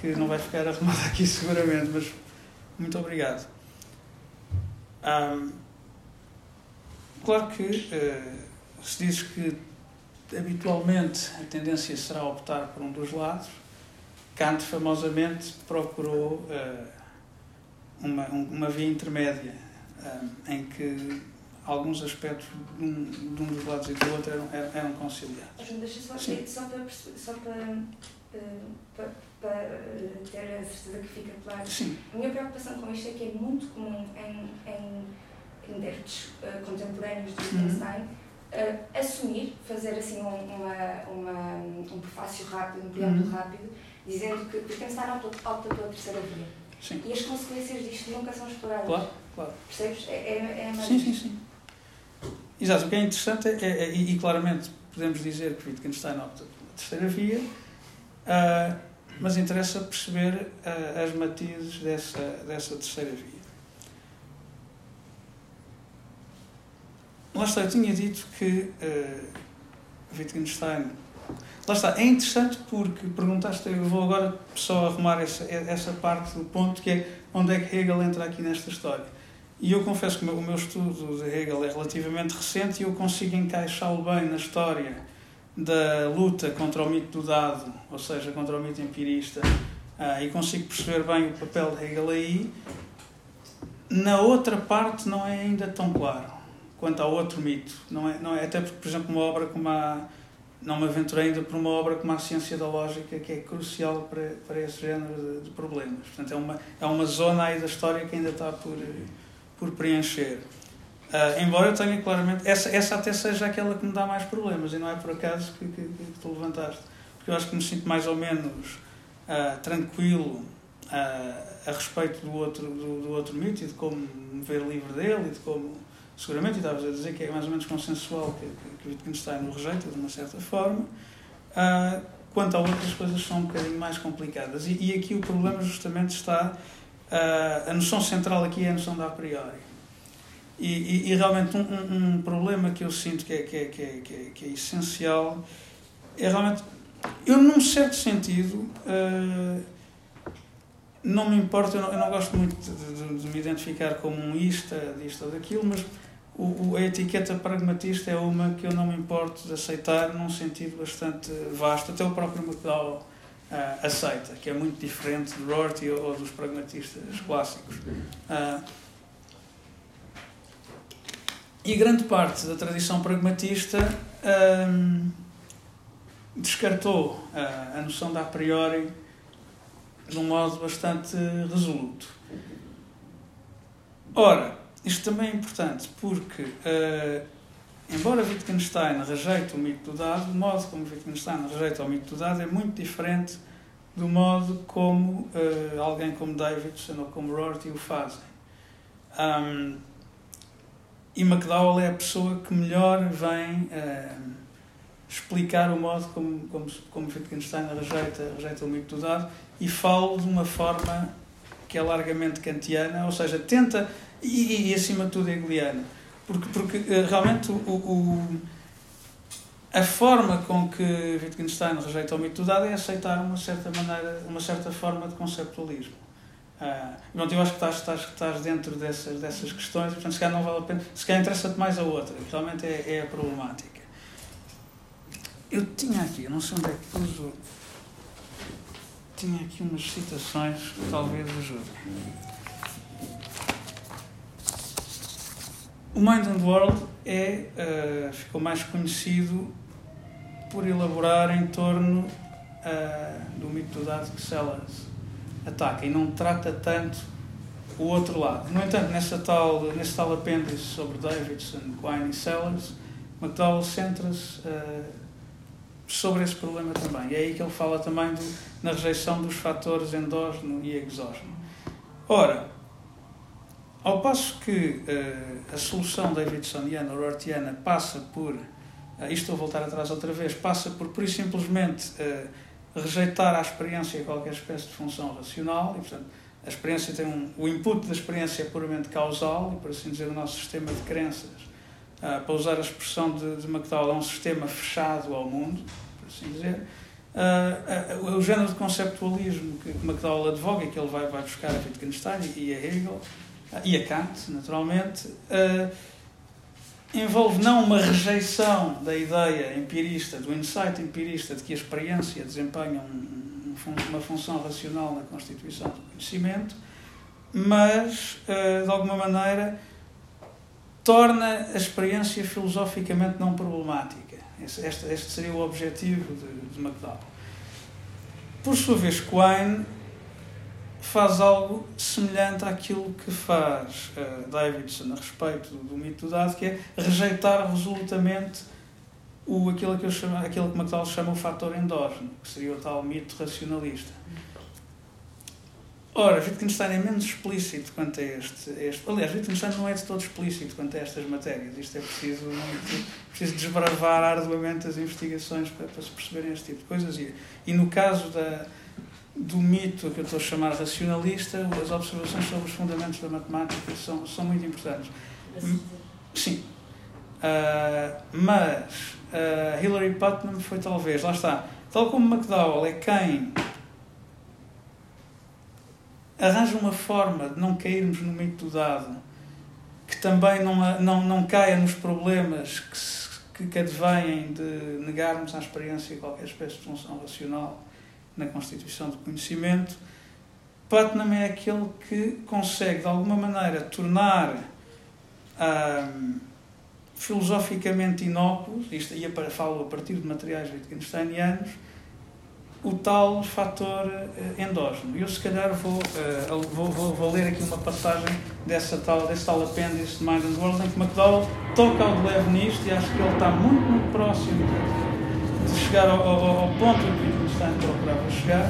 que não vai ficar arrumada aqui seguramente, mas muito obrigado. Um, claro que uh, se diz que habitualmente a tendência será optar por um dos lados, Kant famosamente procurou uh, uma, uma via intermédia uh, em que alguns aspectos de um, de um dos lados e do outro eram, eram conciliados. Deixa só, Sim. só para, só para, para, para, ter a certeza que fica claro. Sim. A minha preocupação com isto é que é muito comum em, em, em débitos uh, contemporâneos de uhum. Wittgenstein uhum. uh, assumir, fazer assim um, uma, uma, um prefácio rápido, um preâmbulo uhum. rápido, dizendo que Wittgenstein opta pela terceira via. Sim. E as consequências disto nunca são exploradas. Claro, claro. Percebes? É, é, é sim, sim, sim. Exato, o que é interessante é, é, e, e, claramente podemos dizer que Wittgenstein opta pela terceira via, uh, mas interessa perceber uh, as matizes dessa, dessa terceira via. Lá está, eu tinha dito que uh, Wittgenstein. Lá está, é interessante porque perguntaste, eu vou agora só arrumar essa, essa parte do ponto que é onde é que Hegel entra aqui nesta história. E eu confesso que o meu estudo de Hegel é relativamente recente e eu consigo encaixá-lo bem na história da luta contra o mito do dado, ou seja, contra o mito empirista, uh, e consigo perceber bem o papel de Hegel aí. Na outra parte não é ainda tão claro quanto ao outro mito. Não é, não é, até porque, por exemplo, uma obra como a. Não me aventurei ainda por uma obra como a Ciência da Lógica, que é crucial para, para esse género de, de problemas. Portanto, é uma, é uma zona aí da história que ainda está por por preencher. Uh, embora eu tenha claramente. Essa, essa até seja aquela que me dá mais problemas, e não é por acaso que, que, que tu levantaste. Porque eu acho que me sinto mais ou menos uh, tranquilo uh, a respeito do outro, do, do, outro mito e de como me ver livre dele e de como. Seguramente, e estavas a dizer que é mais ou menos consensual que, que, que Wittgenstein o rejeita de uma certa forma. quanto a outras coisas são um bocadinho mais complicadas. E, e aqui o problema justamente está a noção central aqui é a noção da a priori. E, e, e realmente um, um, um, problema que eu sinto que é, que, é, que, é, que, é, que é essencial é realmente. Eu, num certo sentido, uh, não me importa, eu não, eu não gosto muito de, de, de, me identificar como um ista, disto ou daquilo, mas o, o, a etiqueta pragmatista é uma que eu não me importo de aceitar num sentido bastante vasto. Até o próprio McDowell uh, aceita, que é muito diferente do Rorty ou, dos pragmatistas clássicos. Uh, E grande parte da tradição pragmatista hum, descartou a, a noção da a priori de um modo bastante resoluto. Ora, isto também é importante porque, uh, embora Wittgenstein rejeite o mito do dado, o modo como Wittgenstein rejeita o mito do dado é muito diferente do modo como uh, alguém como Davidson ou como Rorty o fazem. Um, e McDowell é a pessoa que melhor vem uh, explicar o modo como, como, como Wittgenstein rejeita, rejeita o mito do dado e fala de uma forma que é largamente kantiana, ou seja, tenta, e, e acima de tudo hegeliana, porque, porque uh, realmente o, o, a forma com que Wittgenstein rejeita o mito do dado é aceitar uma certa maneira, uma certa forma de conceptualismo. Uh, pronto, eu acho que estás, estás, estás dentro dessas, dessas questões, portanto, se calhar não vale a pena, se calhar interessa-te mais a outra, que realmente é, é a problemática. Eu tinha aqui, eu não sei onde é que pus o. Tinha aqui umas citações que talvez ajudem. O Mind and World é, uh, ficou mais conhecido por elaborar em torno uh, do mito do dado que Sellers ataca e não trata tanto o outro lado. No entanto, nessa tal, nesse tal apêndice sobre Davidson, Quine e Sellers, McDowell centra-se uh, sobre esse problema também. E é aí que ele fala também do, na rejeição dos fatores endógeno e exógeno. Ora, ao passo que uh, a solução davidsoniana ou rortiana passa por, uh, isto estou a voltar atrás outra vez, passa por, por simplesmente uh, rejeitar a experiência qualquer espécie de função racional e, portanto, a experiência tem um, o input da experiência é puramente causal e, por assim dizer, o nosso sistema de crenças, uh, para usar a expressão de, de McDowell, é um sistema fechado ao mundo, por assim dizer. Uh, uh, o género de conceptualismo que McDowell advoga, que ele vai, vai buscar a Wittgenstein e a Hegel, e a Kant, naturalmente, envolve não uma rejeição da ideia empirista, do insight empirista de que a experiência desempenha um, uma função racional na constituição do conhecimento, mas, eh, de alguma maneira, torna a experiência filosoficamente não problemática. Este, este seria o objetivo de, de McDowell. Por sua vez, Quine faz algo semelhante àquilo que faz uh, Davidson a respeito do, do mito do dado, que é rejeitar resolutamente o, aquilo, que eu chamo, aquilo que McDowell chama o fator endógeno, que seria o tal mito racionalista. Ora, Wittgenstein é menos explícito quanto a este, este. Aliás, Wittgenstein não é de todo explícito quanto a estas matérias. Isto é preciso, muito, preciso desbravar arduamente as investigações para, para se perceberem este tipo de coisas. E, e no caso da, do mito que eu estou a chamar racionalista, as observações sobre os fundamentos da matemática são, são muito importantes. Sim. Uh, mas uh, Hilary Putnam foi talvez, lá está, tal como McDowell é quem arranja uma forma de não cairmos no mito do dado, que também não, não, não caia nos problemas que, se, que, que advêm de negarmos à experiência qualquer espécie de função racional na constituição do conhecimento, Putnam é aquele que consegue, de alguma maneira, tornar filosoficamente inóculos, isto ia para, falo a partir de materiais wittgensteinianos, o tal fator uh, endógeno. Eu, se calhar, vou, uh, vou, vou, vou, ler aqui uma passagem dessa tal, desse tal apêndice de Mind and World, em que McDowell toca ao de leve nisto e acho que ele está muito, muito próximo de, de chegar ao, ao, ao ponto em Wittgenstein procurava chegar.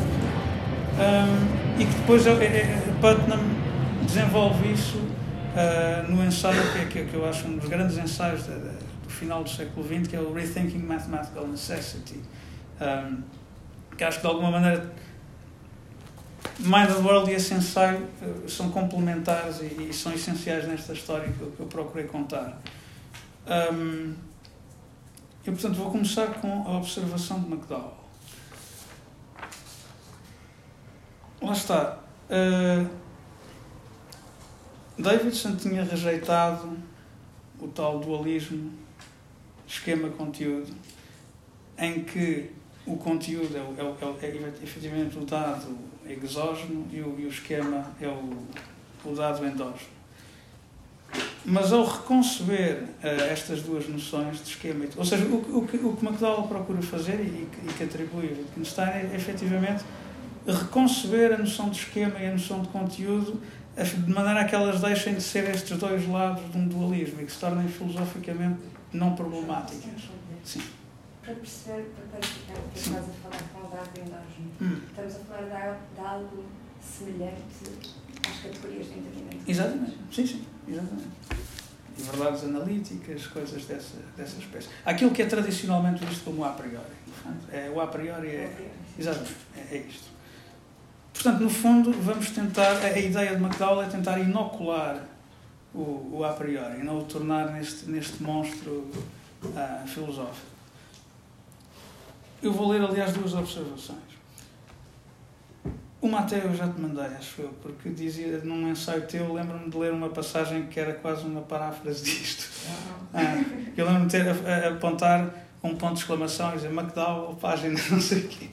Um, e que depois é, é, Putnam desenvolve isso uh, no ensaio que, que, que, eu acho um dos grandes ensaios de, de, do final do século XX, que é o Rethinking Mathematical Necessity. Um, que acho que de alguma maneira Mind the World e esse ensaio uh, são complementares e, e, são essenciais nesta história que eu, que eu procurei contar. Um, e portanto vou começar com a observação de McDowell. Lá está. Uh, Davidson tinha rejeitado o tal dualismo esquema-conteúdo, em que o conteúdo é, é, é, é efetivamente o dado exógeno e o, e o esquema é o, o dado endógeno. Mas ao reconceber uh, estas duas noções de esquema, ou seja, o, o, que, o que McDowell procura fazer e, e que atribui a Wittgenstein é efetivamente reconceber a noção de esquema e a noção de conteúdo de maneira a que elas deixem de ser estes dois lados de um dualismo e que se tornem filosoficamente não problemáticas. Sim. Para perceber, para clarificar o que estás a falar com o dado endógeno, hum. estamos a falar de, de algo semelhante às categorias de entendimento. Exatamente, sim, sim, exatamente. E verdades analíticas, coisas dessa, dessa espécie. Aquilo que é tradicionalmente visto como a priori. É, o a priori é. Exatamente, é, é isto. Portanto, no fundo, vamos tentar. A ideia de McDowell é tentar inocular o, o a priori, e não o tornar neste, neste monstro uh, filosófico. Eu vou ler, aliás, duas observações. Uma até eu já te mandei, acho eu, porque dizia num ensaio teu, lembro-me de ler uma passagem que era quase uma paráfrase disto. Ah, eu lembro-me de ter a, a apontar um ponto de exclamação e dizer McDowell, página não sei o quê.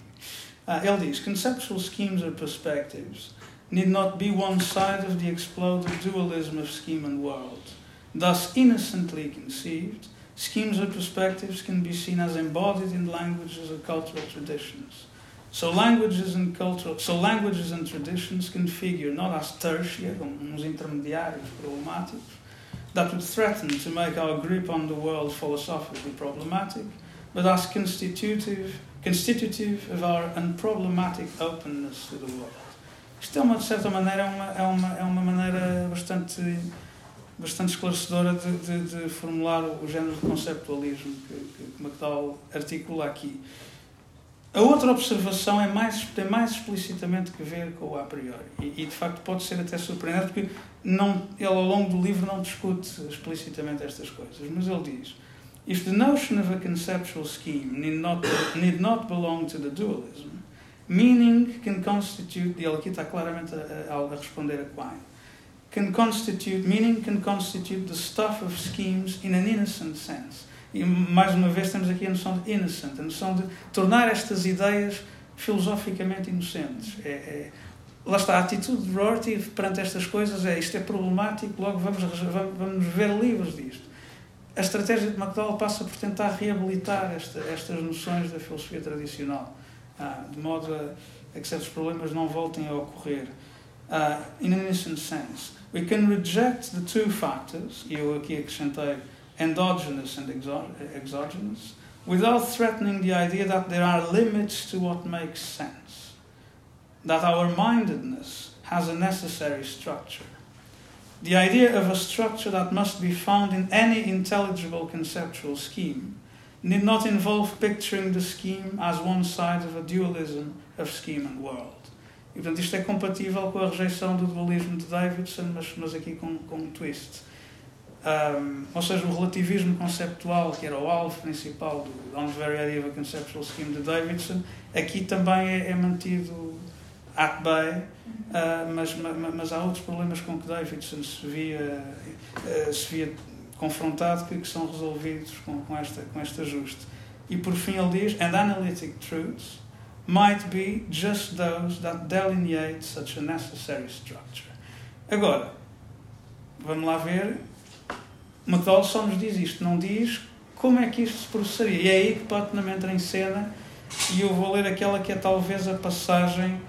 Uh, Ele diz: Conceptual schemes or perspectives need not be one side of the exploded dualism of scheme and world. Thus, innocently conceived, schemes or perspectives can be seen as embodied in languages or cultural traditions. So languages and cultural, so languages and traditions can figure not as tertia, uns intermediários problemáticos, that would threaten to make our grip on the world philosophically problematic, but as constitutive, constitutive of our unproblematic openness to the world. Isto é uma, de certa maneira, é uma, é uma, é uma maneira bastante, bastante esclarecedora de, de, de formular o, género de conceptualismo que, que McDowell articula aqui. A outra observação é mais, tem mais explicitamente que ver com o a priori. E, e, de facto pode ser até surpreendente porque não, ele ao longo do livro não discute explicitamente estas coisas. Mas ele diz: If the notion of a conceptual scheme need not, need not belong to the dualism, meaning can constitute, e ele aqui está claramente a, a, responder a Quine, can constitute, meaning can constitute the stuff of schemes in an innocent sense e mais uma vez temos aqui a noção de innocent, a noção de tornar estas ideias filosoficamente inocentes. É, é, lá está, a atitude de Rorty perante estas coisas é isto é problemático, logo vamos, vamos ver livres disto. A estratégia de McDowell passa por tentar reabilitar esta, estas noções da filosofia tradicional, ah, de modo a, a, que certos problemas não voltem a ocorrer. Uh, in an innocent sense, we can reject the two factors, e eu aqui acrescentei endogenous and exogenous, without threatening the idea that there are limits to what makes sense, that our mindedness has a necessary structure. The idea of a structure that must be found in any intelligible conceptual scheme need not involve picturing the scheme as one side of a dualism of scheme and world. E, portanto, isto é compatível com a rejeição do dualismo de Davidson, mas, mas aqui com, com um twist. Um, ou seja, o relativismo conceptual, que era o alvo principal do a Conceptual Scheme de Davidson, aqui também é, é mantido at bay, uh, mas, mas, há outros problemas com que Davidson se via, uh, se via confrontado que, que, são resolvidos com, com, esta, com este ajuste. E por fim ele diz: And analytic truths might be just those that delineate such a necessary structure. Agora, vamos lá ver McDowell só nos diz isto, não diz como é que isto se processaria. E é aí que Putnam entra em cena e eu vou ler aquela que é talvez a passagem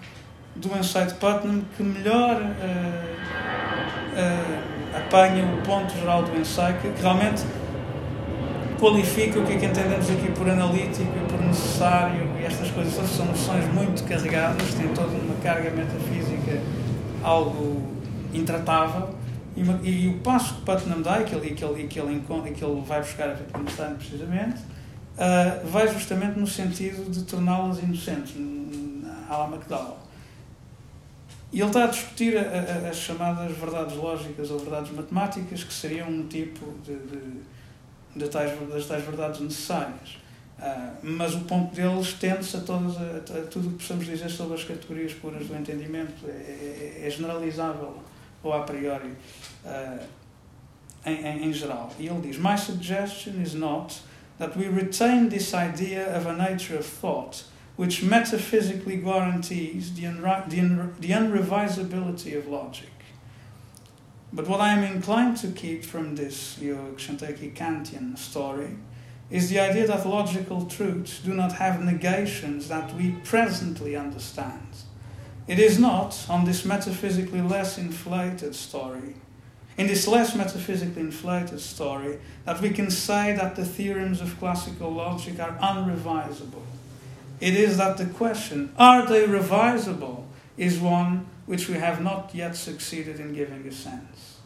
do ensaio de Putnam que melhor uh, uh, apanha o ponto geral do ensaio, que, realmente qualifica o que é que entendemos aqui por analítico e por necessário e estas coisas são noções muito carregadas, têm toda uma carga metafísica algo intratável e, e, e, o passo que Putnam dá, que ele, que ele, que ele, que ele vai buscar a precisamente, uh, vai justamente no sentido de torná-las inocentes, à la McDowell. E ele está a discutir a, a, as chamadas verdades lógicas ou verdades matemáticas, que seriam um tipo de, de, de tais, das tais verdades necessárias. Uh, mas o ponto dele estende-se a, a, a, tudo o que possamos dizer sobre as categorias puras do entendimento. É, é, é generalizável ou a priori uh, em, em, em geral. E ele diz: My suggestion is not that we retain this idea of a nature of thought which metaphysically guarantees the, unri- the, un- the unrevisability of logic, But what I am inclined to keep from this Georg Shanteki Kantian story is the idea that logical truths do not have negations that we presently understand. It is not, on this metaphysically less inflated story, in this less metaphysically inflated story, that we can say that the theorems of classical logic are unrevisable. It is that the question, are they revisable, is one which we have not yet succeeded in giving a sense.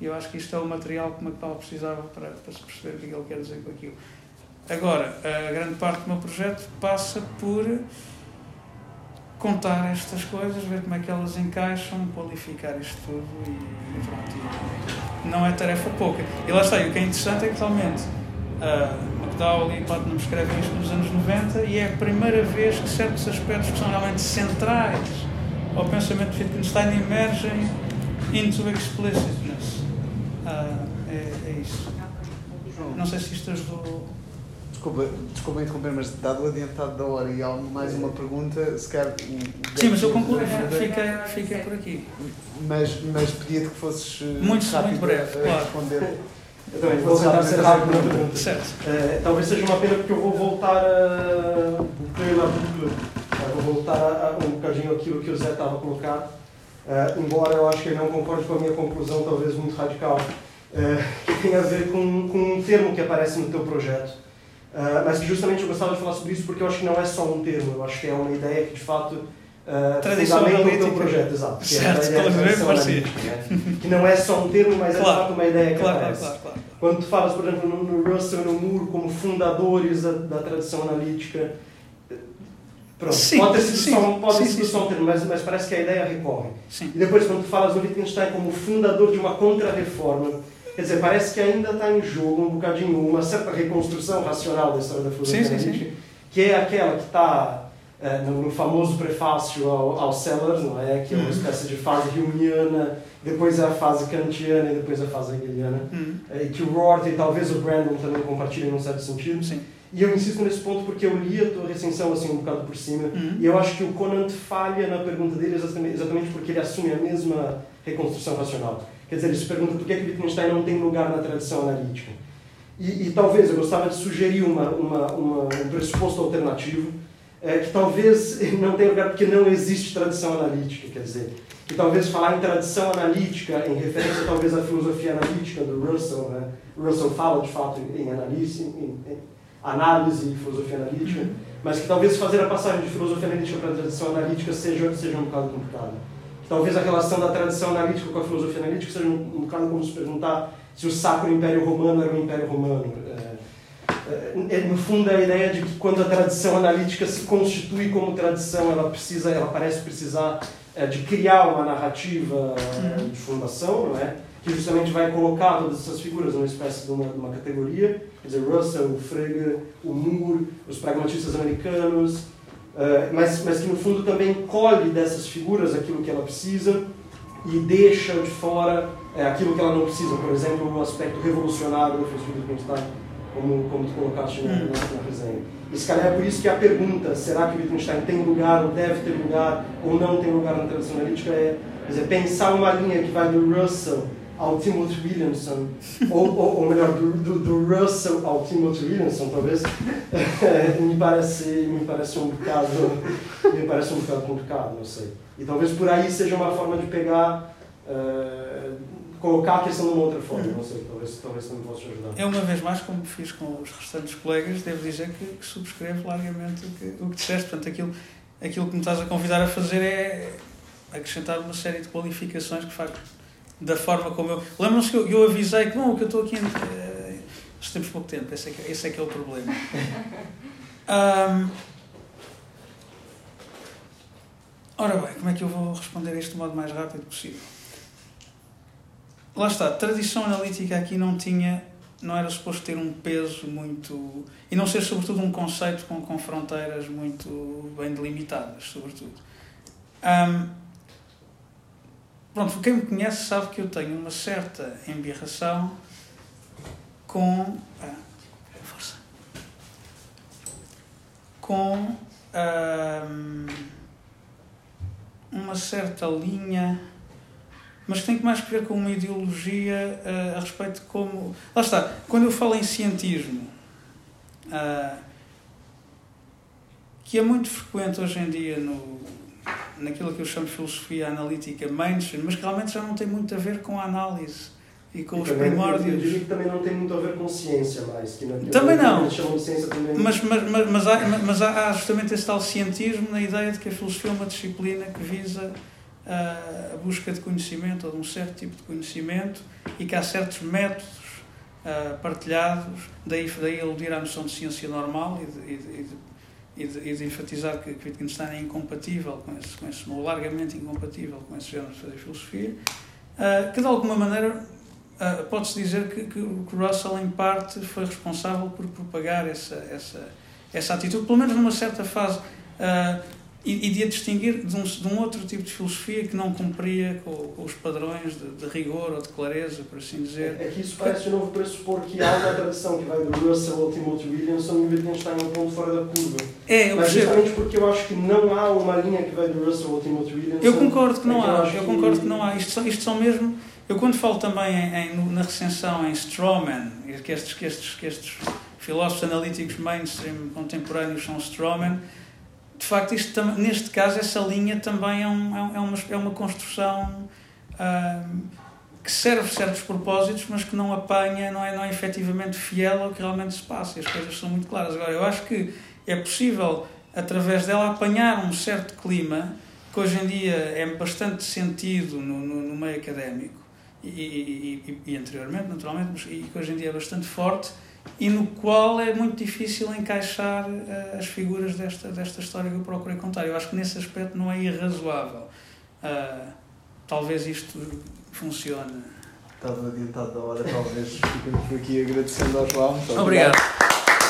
E eu acho que isto é o material que o McDowell precisava para, para se perceber o que ele quer dizer com aquilo. Agora, a grande parte do meu projeto passa por contar estas coisas, ver como é que elas encaixam, qualificar isto tudo e pronto. não é tarefa pouca. E lá está, e o que é interessante é que realmente uh, McDowell e Putnam escrevem isto nos anos 90 e é a primeira vez que certos aspectos que são realmente centrais ao pensamento de Wittgenstein emergem into explicitness. Uh, é, é isso. Não sei se isto ajudou. Desculpa, desculpa interromper, mas dado o adiantado da hora e há mais uma pergunta, se quer. Sim, mas eu concluí, fiquei, fiquei por aqui. Mas, mas pedia-te que fosses eh, muito, rápido muito breve, a claro. Eu também vou tentar ser rápido na pergunta. Certo. Eh, talvez seja uma pena porque eu vou voltar a. Vou voltar a, a um bocadinho aquilo que o Zé estava a colocar. Eh, embora eu acho que ele não concorde com a minha conclusão, talvez muito radical, eh, que tem a ver com, com um termo que aparece no teu projeto. Uh, mas que justamente eu gostava de falar sobre isso porque eu acho que não é só um termo, eu acho que é uma ideia que de fato uh, Tradição analítica. projeto, exato. Que, Certo, é a claro, analítica, né? que não é só um termo, mas é de Claro, fato uma ideia que Claro, claro, aparece. claro, claro. Quando tu falas, por exemplo, no, no Russell e no Moore como fundadores da, da tradição analítica, pronto, Sim, pode ter sido, sim, só, um- pode ter sim, sido sim, só um termo, mas, mas parece que a ideia recorre. Sim. E depois, quando tu falas do Wittgenstein como fundador de uma contra-reforma, quer dizer, parece que ainda está em jogo um bocadinho uma certa reconstrução racional da história da filosofia que é aquela que está eh, no, famoso prefácio ao, ao Sellers, não é? Que é uma Uhum. espécie de fase humeana, depois é a fase kantiana e depois a fase hegeliana. Hum, Eh, E que o Rorty e talvez o Brandon também compartilhem num certo sentido. Sim. E eu insisto nesse ponto porque eu li a tua recensão assim um bocado por cima Hum. e eu acho que o Conant falha na pergunta dele exatamente, porque ele assume a mesma reconstrução racional. Quer dizer, ele se pergunta por que, que Wittgenstein não tem lugar na tradição analítica. E, e talvez eu gostava de sugerir uma, uma, uma, um pressuposto alternativo, é, que talvez não tenha lugar porque não existe tradição analítica. Quer dizer, que talvez falar em tradição analítica, em referência talvez à filosofia analítica do Russell, né? Russell fala de fato em análise, em, em análise e filosofia analítica, mas que talvez fazer a passagem de filosofia analítica para a tradição analítica seja, seja um bocado complicado. Que talvez a relação da tradição analítica com a filosofia analítica seja um, um bocado como se perguntar se o Sacro Império Romano era o Império Romano. É, é, no fundo, a ideia de que quando a tradição analítica se constitui como tradição, ela precisa, ela parece precisar é, de criar uma narrativa é, de fundação, não é? Que justamente vai colocar todas essas figuras numa espécie de uma, de uma categoria, quer dizer, Russell, o Frege, o Moore, os pragmatistas americanos, é, mas, mas que no fundo também colhe dessas figuras aquilo que ela precisa e deixa de fora é, aquilo que ela não precisa, por exemplo, o aspecto revolucionário da filosofia do Wittgenstein, como, como tu colocaste na, na, na resenha. E se calhar é por isso que a pergunta, será que Wittgenstein tem lugar, ou deve ter lugar, ou não tem lugar na tradição analítica, é dizer, pensar uma linha que vai do Russell ao Timothy Williamson, ou, ou, ou melhor, do, do, do Russell ao Timothy Williamson, talvez, me parece, me parece um bocado, me parece um bocado complicado, não sei. E talvez por aí seja uma forma de pegar, eh, colocar a questão de uma outra forma, não sei, talvez, talvez também possa ajudar. Eu, uma vez mais, como fiz com os restantes colegas, devo dizer que, que subscrevo largamente o que, o que disseste. Portanto, aquilo, aquilo que me estás a convidar a fazer é acrescentar uma série de qualificações que, facto, da forma como eu. Lembram-se que eu, eu avisei que não, que eu estou aqui. eh, Nós temos pouco tempo, esse é que, esse é, que é o problema. Ahm, ora bem, como é que eu vou responder a isto do modo mais rápido possível? Lá está, tradição analítica aqui não tinha, não era suposto ter um peso muito. e não ser, sobretudo, um conceito com, com fronteiras muito bem delimitadas, sobretudo. Ahm, pronto, quem me conhece sabe que eu tenho uma certa embirração com. Ah, força. Com. ahm, uma certa linha mas que tem mais que ver com uma ideologia uh, a respeito de como. Lá está, quando eu falo em cientismo, uh, que é muito frequente hoje em dia no, naquilo que eu chamo de filosofia analítica mainstream, mas que realmente já não tem muito a ver com a análise e com e os também, primórdios. Eu diria que também não tem muito a ver com ciência mais. Que também não. Ciência também. Mas, mas, mas, mas, há, mas há justamente esse tal cientismo na ideia de que a filosofia é uma disciplina que visa a busca de conhecimento ou de um certo tipo de conhecimento e que há certos métodos partilhados, daí, daí aludir à noção de ciência normal e de, e de, e de, e de enfatizar que, que Wittgenstein é incompatível com esse, com esse, largamente incompatível com esse género de fazer filosofia, que de alguma maneira pode-se dizer que, que Russell, em parte, foi responsável por propagar essa, essa, essa atitude, pelo menos numa certa fase. E, e de a distinguir de um, de um, outro tipo de filosofia que não cumpria com, com os padrões de, de, rigor ou de clareza, por assim dizer. É, é que isso parece de novo pressupor que há uma tradição que vai do Russell ao Timothy Williamson e o Wittgenstein é um ponto fora da curva. É, eu Mas percebo. justamente porque eu acho que não há uma linha que vai do Russell ao Timothy Williamson. Eu concordo que não é há, eu, eu concordo que... que não há. Isto são, isto são mesmo. Eu quando falo também em, em, na recensão em Strawman, que estes, que estes, que estes filósofos analíticos mainstream contemporâneos são Strawman, de facto, isto, neste caso, essa linha também é, um, é, uma, é uma construção que serve certos propósitos, mas que não apanha, não é, não é efetivamente fiel ao que realmente se passa. E as coisas são muito claras. Agora, eu acho que é possível, através dela, apanhar um certo clima que hoje em dia é bastante sentido no, no, no meio académico e, e, e, e, anteriormente, naturalmente, mas e que hoje em dia é bastante forte e no qual é muito difícil encaixar uh, as figuras desta, desta história que eu procurei contar. Eu acho que nesse aspecto não é irrazoável. Uh, talvez isto funcione. Estava adiantado da hora, talvez ficamos por aqui agradecendo ao João. Obrigado. obrigado.